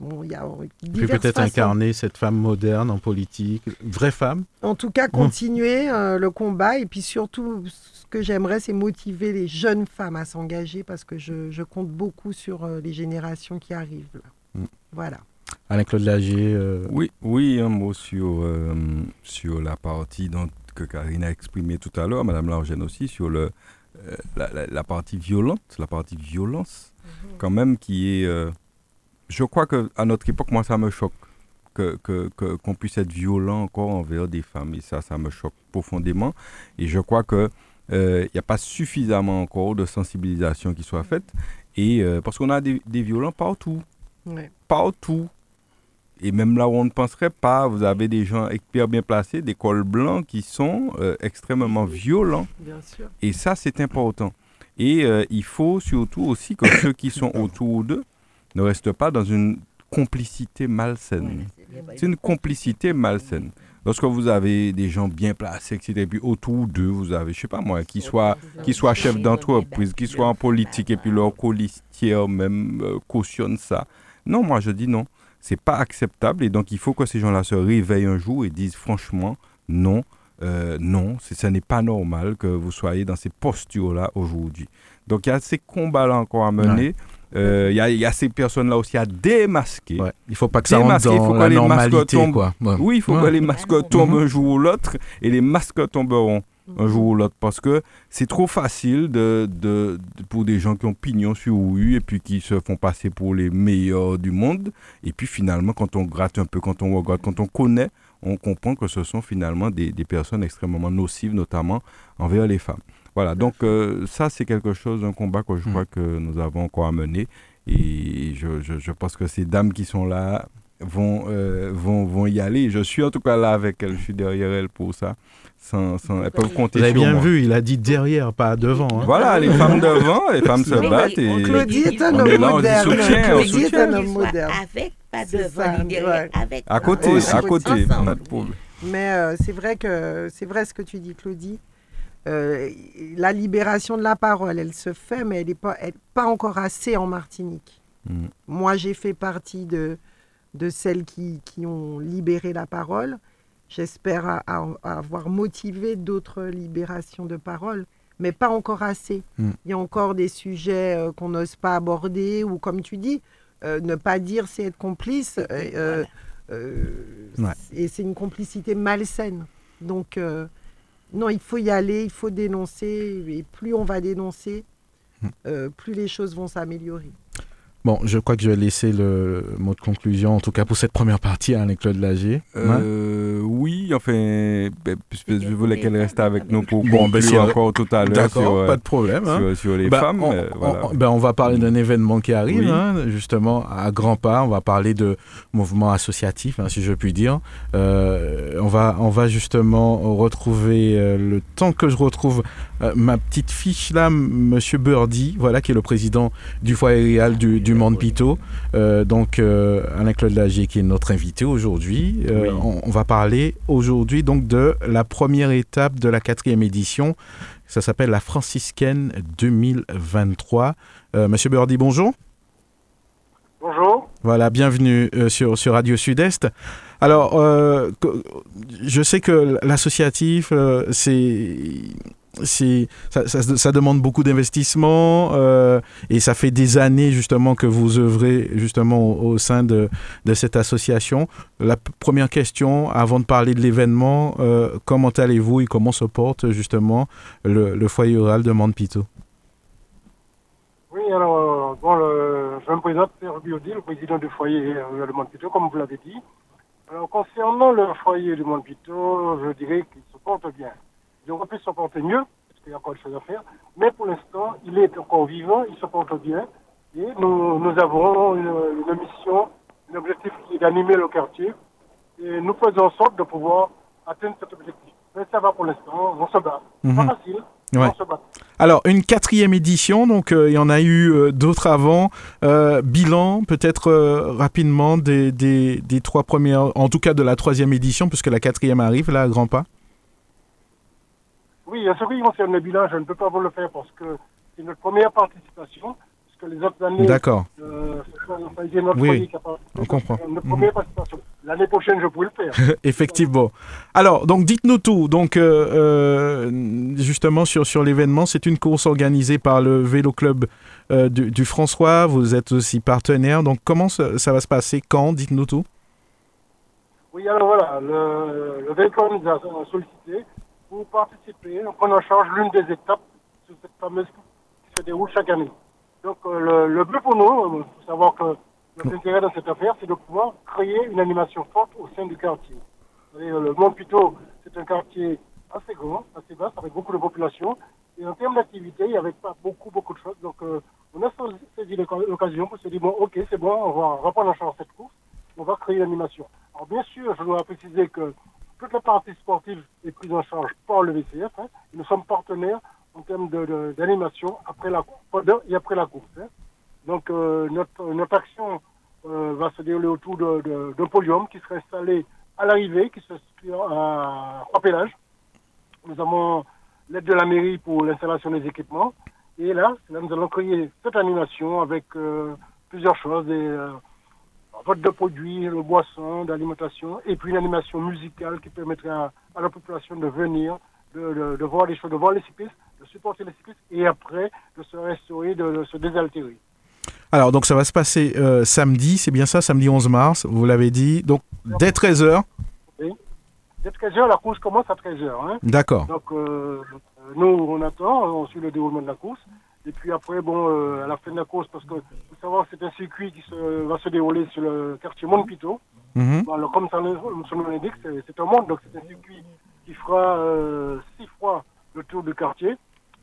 bon, y a Puis peut-être incarner cette femme moderne en politique, vraie femme. En tout cas, continuer le combat et puis surtout, ce que j'aimerais, c'est motiver les jeunes femmes à s'engager parce que je, je, compte beaucoup sur les générations qui arrivent. Mm. Voilà. Alain-Claude Lagier. Oui, oui, un mot sur, sur la partie dont, que Karine a exprimée tout à l'heure, Madame Largène aussi, sur le, euh, la, partie violente, la partie violence, quand même, qui est. Euh, je crois qu'à notre époque, moi, ça me choque qu'on que, qu'on puisse être violent encore envers des femmes. Et ça, ça me choque profondément. Et je crois qu'il n'y euh, a pas suffisamment encore de sensibilisation qui soit faite. Et parce qu'on a des, des, violents partout. Partout. Et même là où on ne penserait pas, vous avez des gens hyper bien placés, des cols blancs qui sont euh, extrêmement violents. Bien sûr. Et ça, c'est important. Et euh, il faut surtout aussi que ceux qui sont autour d'eux ne restent pas dans une complicité malsaine. c'est une complicité malsaine. Lorsque vous avez des gens bien placés, etc., et puis autour d'eux, vous avez, je sais pas moi, qui soient, qui soient chefs d'entreprise, qui soient en politique, et puis leur colistière même euh, cautionne ça. Non, moi je dis non c'est pas acceptable et donc il faut que ces gens-là se réveillent un jour et disent franchement non, euh, non, ce n'est pas normal que vous soyez dans ces postures-là aujourd'hui. Donc il y a ces combats-là encore à mener. Euh, il y, a ces personnes-là aussi à démasquer. Il Il faut pas que ça rentre dans il faut la normalité. Quoi. Oui, il faut que les masques tombent un jour ou l'autre et les masques tomberont un jour ou l'autre parce que c'est trop facile de, de, pour des gens qui ont pignon sur rue et puis qui se font passer pour les meilleurs du monde. Et puis finalement, quand on gratte un peu, quand on regarde, quand on connaît, on comprend que ce sont finalement des, des personnes extrêmement nocives, notamment envers les femmes. Voilà, donc euh, ça c'est quelque chose, un combat que je mm. crois que nous avons encore à mener. Et je, je, je pense que ces dames qui sont là vont, euh, vont, vont y aller. Je suis en tout cas là avec elles, je suis derrière elles pour ça. Sans, sans, elles peuvent compter Vous avez bien vu, il a dit derrière, pas devant. Hein. Voilà, les femmes devant, les femmes se battent. Et... Claudie est un homme moderne. Claudie est un homme moderne. Avec, pas devant, derrière, avec. À côté, à côté. Mais euh, c'est vrai que c'est vrai ce que tu dis, Claudie. Euh, la libération de la parole, elle se fait, mais elle n'est pas, pas encore assez en Martinique. Mm. Moi, j'ai fait partie de, de celles qui, qui, ont libéré la parole. J'espère avoir motivé d'autres libérations de parole, mais pas encore assez. Hmm. Il y a encore des sujets euh, qu'on n'ose pas aborder, ou comme tu dis, euh, ne pas dire c'est être complice. Euh, et c'est une complicité malsaine. Donc, non, il faut y aller, il faut dénoncer, et plus on va dénoncer, hmm. plus les choses vont s'améliorer. Bon, je crois que je vais laisser le mot de conclusion, en tout cas pour cette première partie, à Claude Lagier. Euh, oui, enfin, ben, je voulais qu'elle reste avec nous pour bon, ben, encore tout à l'heure. D'accord, pas de problème. Hein. Sur, les ben, femmes. On, euh, on, ben, on va parler d'un événement qui arrive, hein, justement, à grands pas. On va parler de mouvement associatif, hein, si je puis dire. Euh, on, va, on va justement retrouver le temps que je retrouve ma petite fiche là, Monsieur Birdie, voilà, qui est le président du foyer réel du du Monde Pito. Euh, donc, euh, Alain-Claude Lagier, qui est notre invité aujourd'hui. Euh, on, va parler aujourd'hui donc de la première étape de la quatrième édition. Ça s'appelle la franciscaine 2023. Monsieur Birdie, bonjour. Bonjour. Voilà, bienvenue sur, sur Radio Sud-Est. Alors, je sais que l'associatif, c'est ça, ça, demande beaucoup d'investissement euh, et ça fait des années justement que vous œuvrez justement au, sein de, cette association. La première question, avant de parler de l'événement, euh, comment allez-vous et comment se porte justement le, foyer rural de Montpito Oui, alors, bon, le, je me présente Pierre Biodi, le président du foyer rural de Montpito, comme vous l'avez dit. Alors, concernant le foyer de Montpito, je dirais qu'il se porte bien. Pu se porter mieux, parce qu'il y a encore des choses à faire. Mais pour l'instant, il est encore vivant, il se porte bien. Et nous, nous avons une, mission, un objectif qui est d'animer le quartier. Et nous faisons en sorte de pouvoir atteindre cet objectif. Mais ça va pour l'instant, on se bat. C'est pas mhm. facile. On se bat. Alors, une quatrième édition, donc euh, il y en a eu euh, d'autres avant. Euh, bilan, peut-être rapidement, des, des, des, trois premières, en tout cas de la troisième édition, puisque la quatrième arrive, là, à grands pas Oui, en ce qui concerne le bilan, je ne peux pas vous le faire parce que c'est notre première participation. Parce que les autres années, D'accord. Euh, notre oui, on comprend. Notre première participation. L'année prochaine, je pourrai le faire. Effectivement. Alors, donc dites-nous tout. Donc, euh, euh, justement, sur, sur l'événement, c'est une course organisée par le Vélo Club euh, du, François. Vous êtes aussi partenaire. Donc, comment ça, va se passer? Quand? Dites-nous tout. Oui, alors voilà, le, le Vélo Club nous a sollicité pour participer, on prend en charge l'une des étapes de cette fameuse qui se déroule chaque année. Donc euh, le, but pour nous, il faut savoir que notre intérêt dans cette affaire, c'est de pouvoir créer une animation forte au sein du quartier. Euh, le Mont Pito, c'est un quartier assez grand, assez vaste, avec beaucoup de population. Et en termes d'activité, il n'y avait pas beaucoup, beaucoup de choses. Donc euh, on a saisi l'occasion pour se dire, bon, ok, c'est bon, on va reprendre en charge cette course, on va créer l'animation. Alors bien sûr, je dois préciser que toute la partie sportive est prise en charge par le VCF. Hein. Nous sommes partenaires en termes d'animation après la pendant et après la course. Hein. Donc euh, notre, notre action euh, va se dérouler autour d'un podium qui sera installé à l'arrivée, qui se situe à Trois Nous avons l'aide de la mairie pour l'installation des équipements. Et là, nous allons créer cette animation avec euh, plusieurs choses, vote de produits, de boissons, d'alimentation, et puis une animation musicale qui permettrait à, la population de venir, de, voir les choses, de voir les cyclistes, de supporter les cyclistes, et après de se restaurer, de, se désaltérer. Alors, donc ça va se passer euh, samedi, c'est bien ça, samedi 11 mars, vous l'avez dit, donc dès 13h Oui, dès 13h, la course commence à 13h. Hein. D'accord. Donc, euh, nous, on attend, on suit le déroulement de la course. Et puis après, bon, euh, à la fin de la course, parce que faut savoir que c'est un circuit qui se, va se dérouler sur le quartier Montpito. Mhm. alors, comme son nom l'indique, c'est un monde, donc c'est un circuit qui fera euh, six fois le tour du quartier.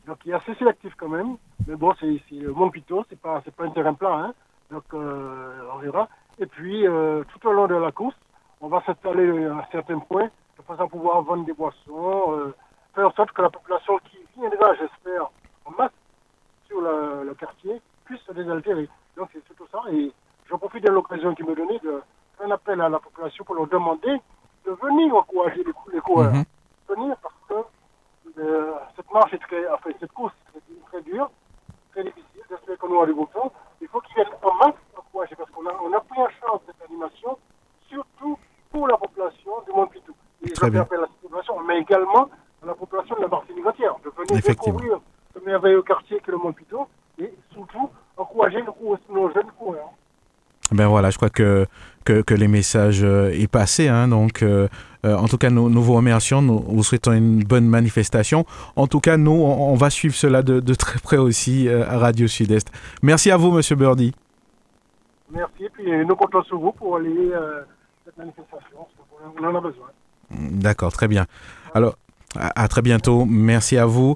Donc il est assez sélectif quand même. Mais bon, c'est le Montpito, c'est pas, pas un terrain plat. Hein. Donc euh, on verra. Et puis, tout au long de la course, on va s'installer à certains points de façon à pouvoir vendre des boissons, faire en sorte que la population qui viendra, j'espère, en masse, sur le, quartier puisse se désaltérer. Donc c'est surtout ça. Et je profite de l'occasion qui me donnait de faire un appel à la population pour leur demander de venir encourager les, les coureurs. Mhm. Venir parce que euh, cette marche est très, enfin cette course est très, dure, très difficile. J'espère que nous arrivons faire. Il faut qu'ils viennent en masse encourager parce qu'on a, on a pris en charge cette animation, surtout pour la population du Mont Pitou. Et je fais appel à la population, mais également à la population de la Martinique entière, de venir découvrir merveilleux quartier que le Montpito et surtout encourager nos, jeunes coureurs. Ben voilà, je crois que, que, que les messages euh, est passé. Hein, donc, euh, euh, en tout cas, nous, nous, vous remercions. Nous vous souhaitons une bonne manifestation. En tout cas, nous, on, va suivre cela de, de très près aussi à Radio Sud-Est. Merci à vous, Monsieur Birdie. Merci. Et puis, nous comptons sur vous pour aller cette manifestation. On en a besoin. D'accord, très bien. Alors, à très bientôt. Merci à vous.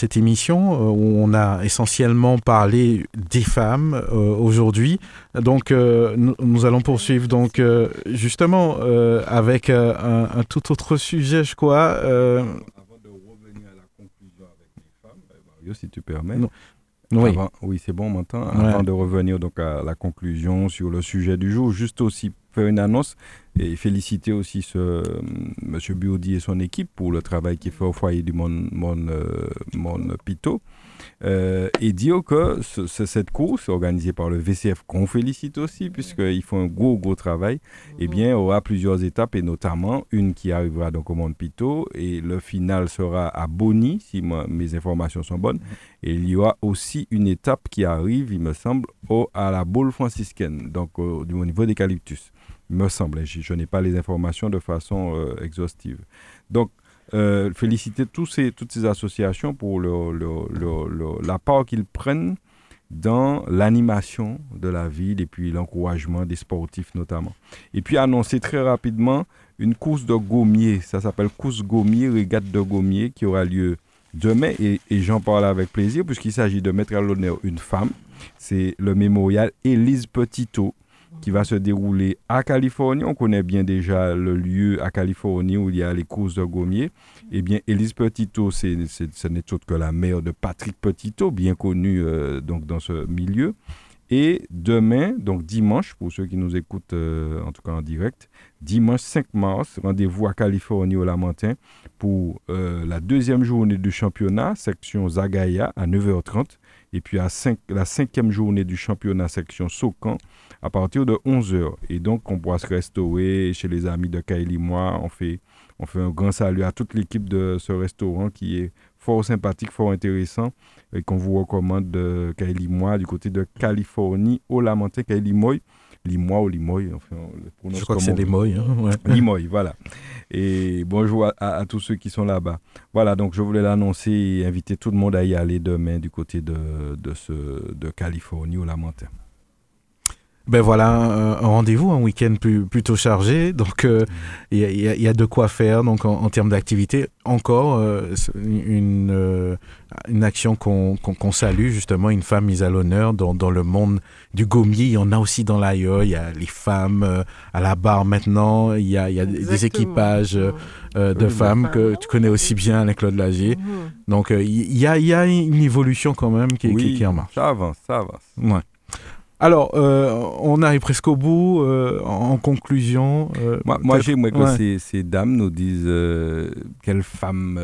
cette émission euh, où on a essentiellement parlé des femmes euh, aujourd'hui. Donc, nous, allons poursuivre donc justement avec un, tout autre sujet, je crois. Avant de revenir à la conclusion avec les femmes, Mario, si tu permets. Oui, oui c'est bon maintenant. Avant de revenir donc à la conclusion sur le sujet du jour, juste aussi faire une annonce et féliciter aussi ce, euh, M. Biodi et son équipe pour le travail qu'il fait au foyer du Mon, Mon, euh, Mon Pito. Euh, et dire que cette course organisée par le VCF, qu'on félicite aussi, puisqu'ils font un gros, gros travail, eh bien, aura plusieurs étapes, et notamment une qui arrivera donc au Mont Pito, et le final sera à Bonny, si mes informations sont bonnes. Et il y aura aussi une étape qui arrive, il me semble, au, à la boule franciscaine, donc au, au niveau d'Eucalyptus me semble. Je, n'ai pas les informations de façon euh, exhaustive. Donc, euh, féliciter tous ces, toutes ces associations pour la part qu'ils prennent dans l'animation de la ville et puis l'encouragement des sportifs notamment. Et puis annoncer très rapidement une course de gommiers, ça s'appelle course gommier, régate de gommiers qui aura lieu demain, et, j'en parle avec plaisir, puisqu'il s'agit de mettre à l'honneur une femme. C'est le mémorial Élise Petito qui va se dérouler à Californie. On connaît bien déjà le lieu à Californie où il y a les courses de gommiers. Eh bien, Élise Petito, c'est, ce n'est autre que la mère de Patrick Petito, bien connu euh, donc dans ce milieu. Et demain, donc dimanche, pour ceux qui nous écoutent euh, en tout cas en direct, dimanche 5 mars, rendez-vous à Californie au Lamentin pour euh, la deuxième journée du championnat, section Zagaya à 9h30. Et puis à la cinquième journée du championnat, section Socan, à partir de 11h. Et donc, on pourra se restaurer chez les amis de Kaili Moi. On fait, on fait un grand salut à toute l'équipe de ce restaurant qui est fort sympathique, fort intéressant et qu'on vous recommande de Kaili Moi du côté de Californie au Lamentin, Kaili Moy. Limoy ou Limoy, enfin, Je crois que c'est Limoy. Hein, ouais. Limoy, voilà. Et bonjour à, tous ceux qui sont là-bas. Voilà, donc je voulais l'annoncer et inviter tout le monde à y aller demain du côté de, de, ce, de Californie au Lamentin. Ben voilà, un, rendez-vous, un week-end plutôt chargé, donc euh, il y, a de quoi faire donc en, termes d'activité. Encore euh, une, euh, une action qu'on salue, justement, une femme mise à l'honneur dans, dans, le monde du gommier. Il y en a aussi dans l'ailleurs, il y a les femmes à la barre maintenant, il y a, y a des équipages de femmes que tu connais aussi bien, avec Claude Lagier. Mhm. Donc il y, a, y, a, une évolution quand même qui, qui, qui en marche. Ça avance, ça avance. Ouais. Alors, euh, on arrive presque au bout. Euh, en, conclusion. Euh, moi, j'aimerais que ces, dames nous disent quelle femme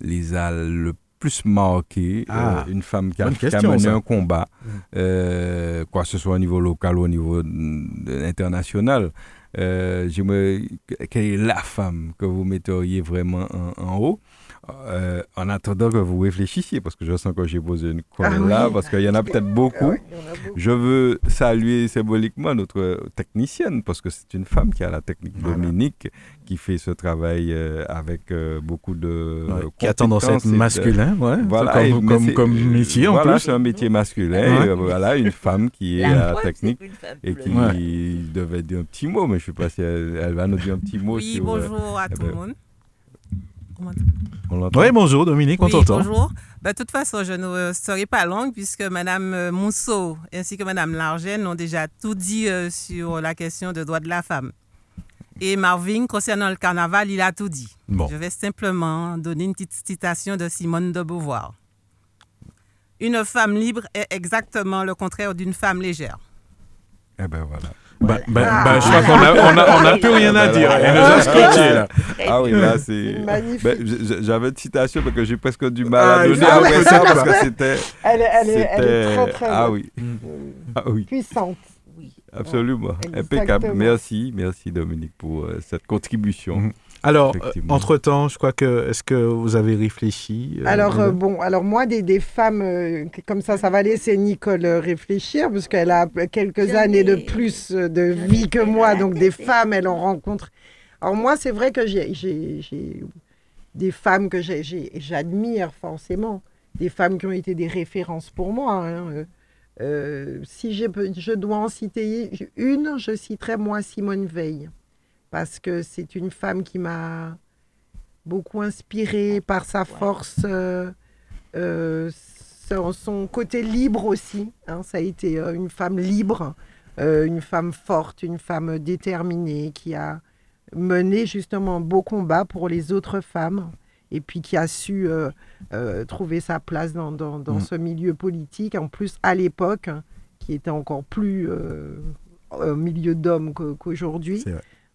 les a le plus marqué. Ah, une femme qui a, mené un combat, quoi que ce soit au niveau local ou au niveau international. j'aimerais quelle est la femme que vous metteriez vraiment en haut? Euh, en attendant que vous réfléchissiez, parce que je sens que j'ai posé une colle ah là, parce qu'il y en a peut-être beaucoup. Je veux saluer symboliquement notre technicienne, parce que c'est une femme qui a la technique Dominique, qui fait ce travail euh, avec euh, beaucoup de. qui a tendance à être masculin, ouais, voilà, comme, comme, métier en plus. c'est un métier masculin. voilà, une femme qui est à la technique et qui devait dire un petit mot, mais je ne sais pas si elle, va nous dire un petit mot. Oui, bonjour à eh tout le ben, monde. Oui, bonjour Dominique, on t'entend. Bonjour. Ben, de toute façon, je ne serai pas longue puisque Mme Mousseau ainsi que Mme Largène ont déjà tout dit euh, sur la question des droits de la femme. Et Marvin, concernant le carnaval, il a tout dit. Je vais simplement donner une petite citation de Simone de Beauvoir. Une femme libre est exactement le contraire d'une femme légère. Eh ben voilà. Bah, bah, bah, je crois qu'on n'a on a, on a plus rien à dire. Elle nous a scotché, là. Ah oui, là, c'est. J'avais une citation parce que j'ai presque du mal à ah, donner après ça parce que c'était. Elle, elle, est, elle est très, très ah, oui. ah oui. puissante. Oui. Absolument. Impeccable. Merci, merci Dominique pour euh, cette contribution. Alors, euh, entre-temps, je crois que, est-ce que vous avez réfléchi euh, Alors, euh, bon, alors moi, des, des femmes, comme ça, ça va laisser Nicole réfléchir, parce qu'elle a quelques années de plus de vie que moi, donc des femmes, elle en rencontre. Alors moi, c'est vrai que j'ai des femmes que j'admire forcément, des femmes qui ont été des références pour moi. Hein, si je dois en citer une, je citerai moi Simone Veil parce que c'est une femme qui m'a beaucoup inspirée par sa force, euh, euh, son, côté libre aussi. Hein. ça a été euh, une femme libre, une femme forte, une femme déterminée qui a mené justement un beau combat pour les autres femmes et puis qui a su trouver sa place dans, mm. ce milieu politique, en plus à l'époque, hein, qui était encore plus un milieu d'hommes qu'aujourd'hui.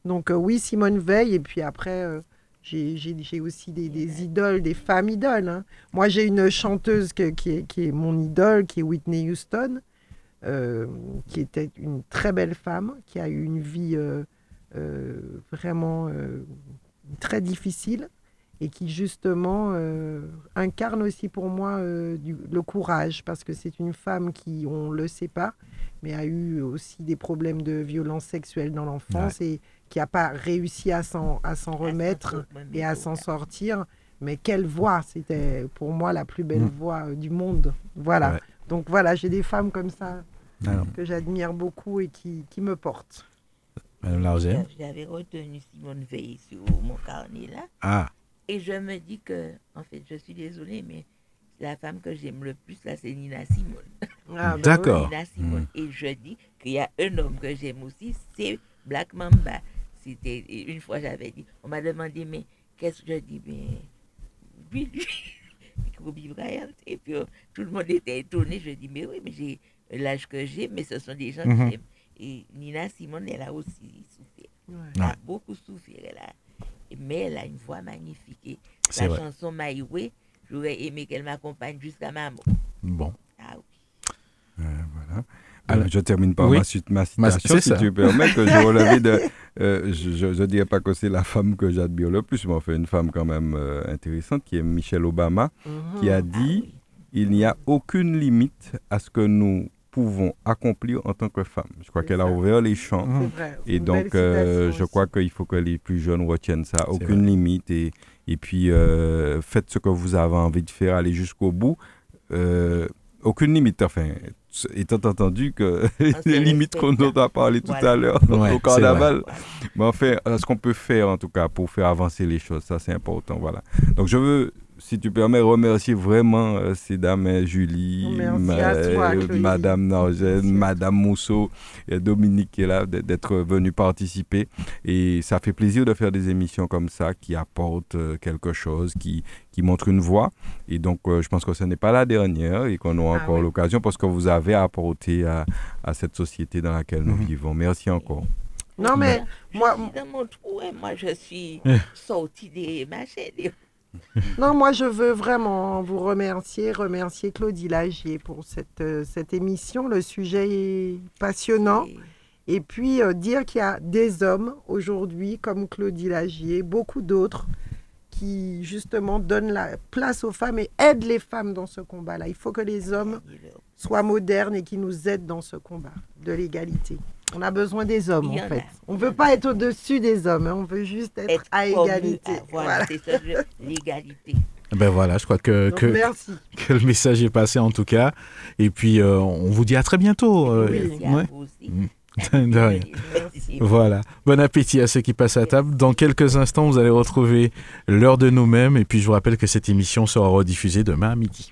Donc euh, oui, Simone Veil, et puis après, euh, j'ai aussi des, idoles, des femmes idoles. Hein. Moi, j'ai une chanteuse qui, est, qui, est, mon idole, qui est Whitney Houston, euh, qui était une très belle femme, qui a eu une vie vraiment très difficile et qui justement incarne aussi pour moi le courage, parce que c'est une femme qui, on ne le sait pas, mais a eu aussi des problèmes de violence sexuelle dans l'enfance et qui n'a pas réussi à s'en remettre et à s'en sortir. Mais quelle voix C'était pour moi la plus belle mm. voix euh, du monde. Voilà. Donc voilà, j'ai des femmes comme ça que j'admire beaucoup et qui, qui me portent. Madame J'avais retenu Simone Veil sur mon carnet là. Ah. Et je me dis que, en fait, je suis désolée, mais la femme que j'aime le plus, là, c'est Nina Simone. Ah, ben D'accord. Nina Simone. Mm. Et je dis qu'il y a un homme que j'aime aussi, c'est Black Mamba. C'était une fois j'avais dit, on m'a demandé mais qu'est-ce que je dis? Mais lui lui Kobe Bryant et puis euh, tout le monde était étonné. Je dis mais oui mais j'ai l'âge que j'ai mais ce sont des gens mm j'aime. Et Nina Simone elle a aussi souffert. Elle a beaucoup souffert elle a, mais elle a une voix magnifique. la chanson My Way, j'aurais aimé qu'elle m'accompagne jusqu'à ma mort. Bon. Ah oui. Euh, voilà. Alors, je termine par ma, ma, citation, si tu permets, que je relevais de. Euh, je ne dirais pas que c'est la femme que j'admire le plus, mais enfin une femme quand même euh, intéressante, qui est Michelle Obama, qui a mhm. dit ah il n'y a aucune limite à ce que nous pouvons accomplir en tant que femme. Je crois qu'elle a ouvert les champs. Et donc, euh, je crois qu'il faut que les plus jeunes retiennent ça. Aucune limite. Et, et puis, faites ce que vous avez envie de faire, allez jusqu'au bout. Aucune limite. Enfin, étant entendu que ah, les limites qu'on a parlé tout à l'heure au carnaval. Mais enfin, ce qu'on peut faire en tout cas pour faire avancer les choses, ça c'est important. Voilà. Donc je veux si tu permets, remercier vraiment euh, ces dames, hein, Julie, Madame Nargen, Madame Mousseau et Dominique qui est là, d'être venu participer. Et ça fait plaisir de faire des émissions comme ça qui apportent euh, quelque chose, qui, qui montrent une voie. Et donc, euh, je pense que ce n'est pas la dernière et qu'on aura ah encore l'occasion parce que vous avez apporté à, à, cette société dans laquelle nous mhm. vivons. Merci encore. Non, mais moi. Dans mon trou, hein, moi, je suis sortie des machines. Non, moi je veux vraiment vous remercier, remercier Claudie Lagier pour cette, euh, cette émission. Le sujet est passionnant. Et puis euh, dire qu'il y a des hommes aujourd'hui comme Claudie Lagier, beaucoup d'autres qui justement donnent la place aux femmes et aident les femmes dans ce combat-là. Il faut que les hommes soient modernes et qui nous aident dans ce combat de l'égalité. On a besoin des hommes, en fait. On ne veut pas être au-dessus des hommes, hein. on veut juste être, à égalité. voilà, c'est ça, l'égalité. Ben voilà, je crois que, que, que, le message est passé en tout cas. Et puis, euh, on vous dit à très bientôt. Euh, oui, aussi. Mm. voilà. Bon appétit à ceux qui passent à table. Dans quelques instants, vous allez retrouver l'heure de nous-mêmes. Et puis, je vous rappelle que cette émission sera rediffusée demain à midi.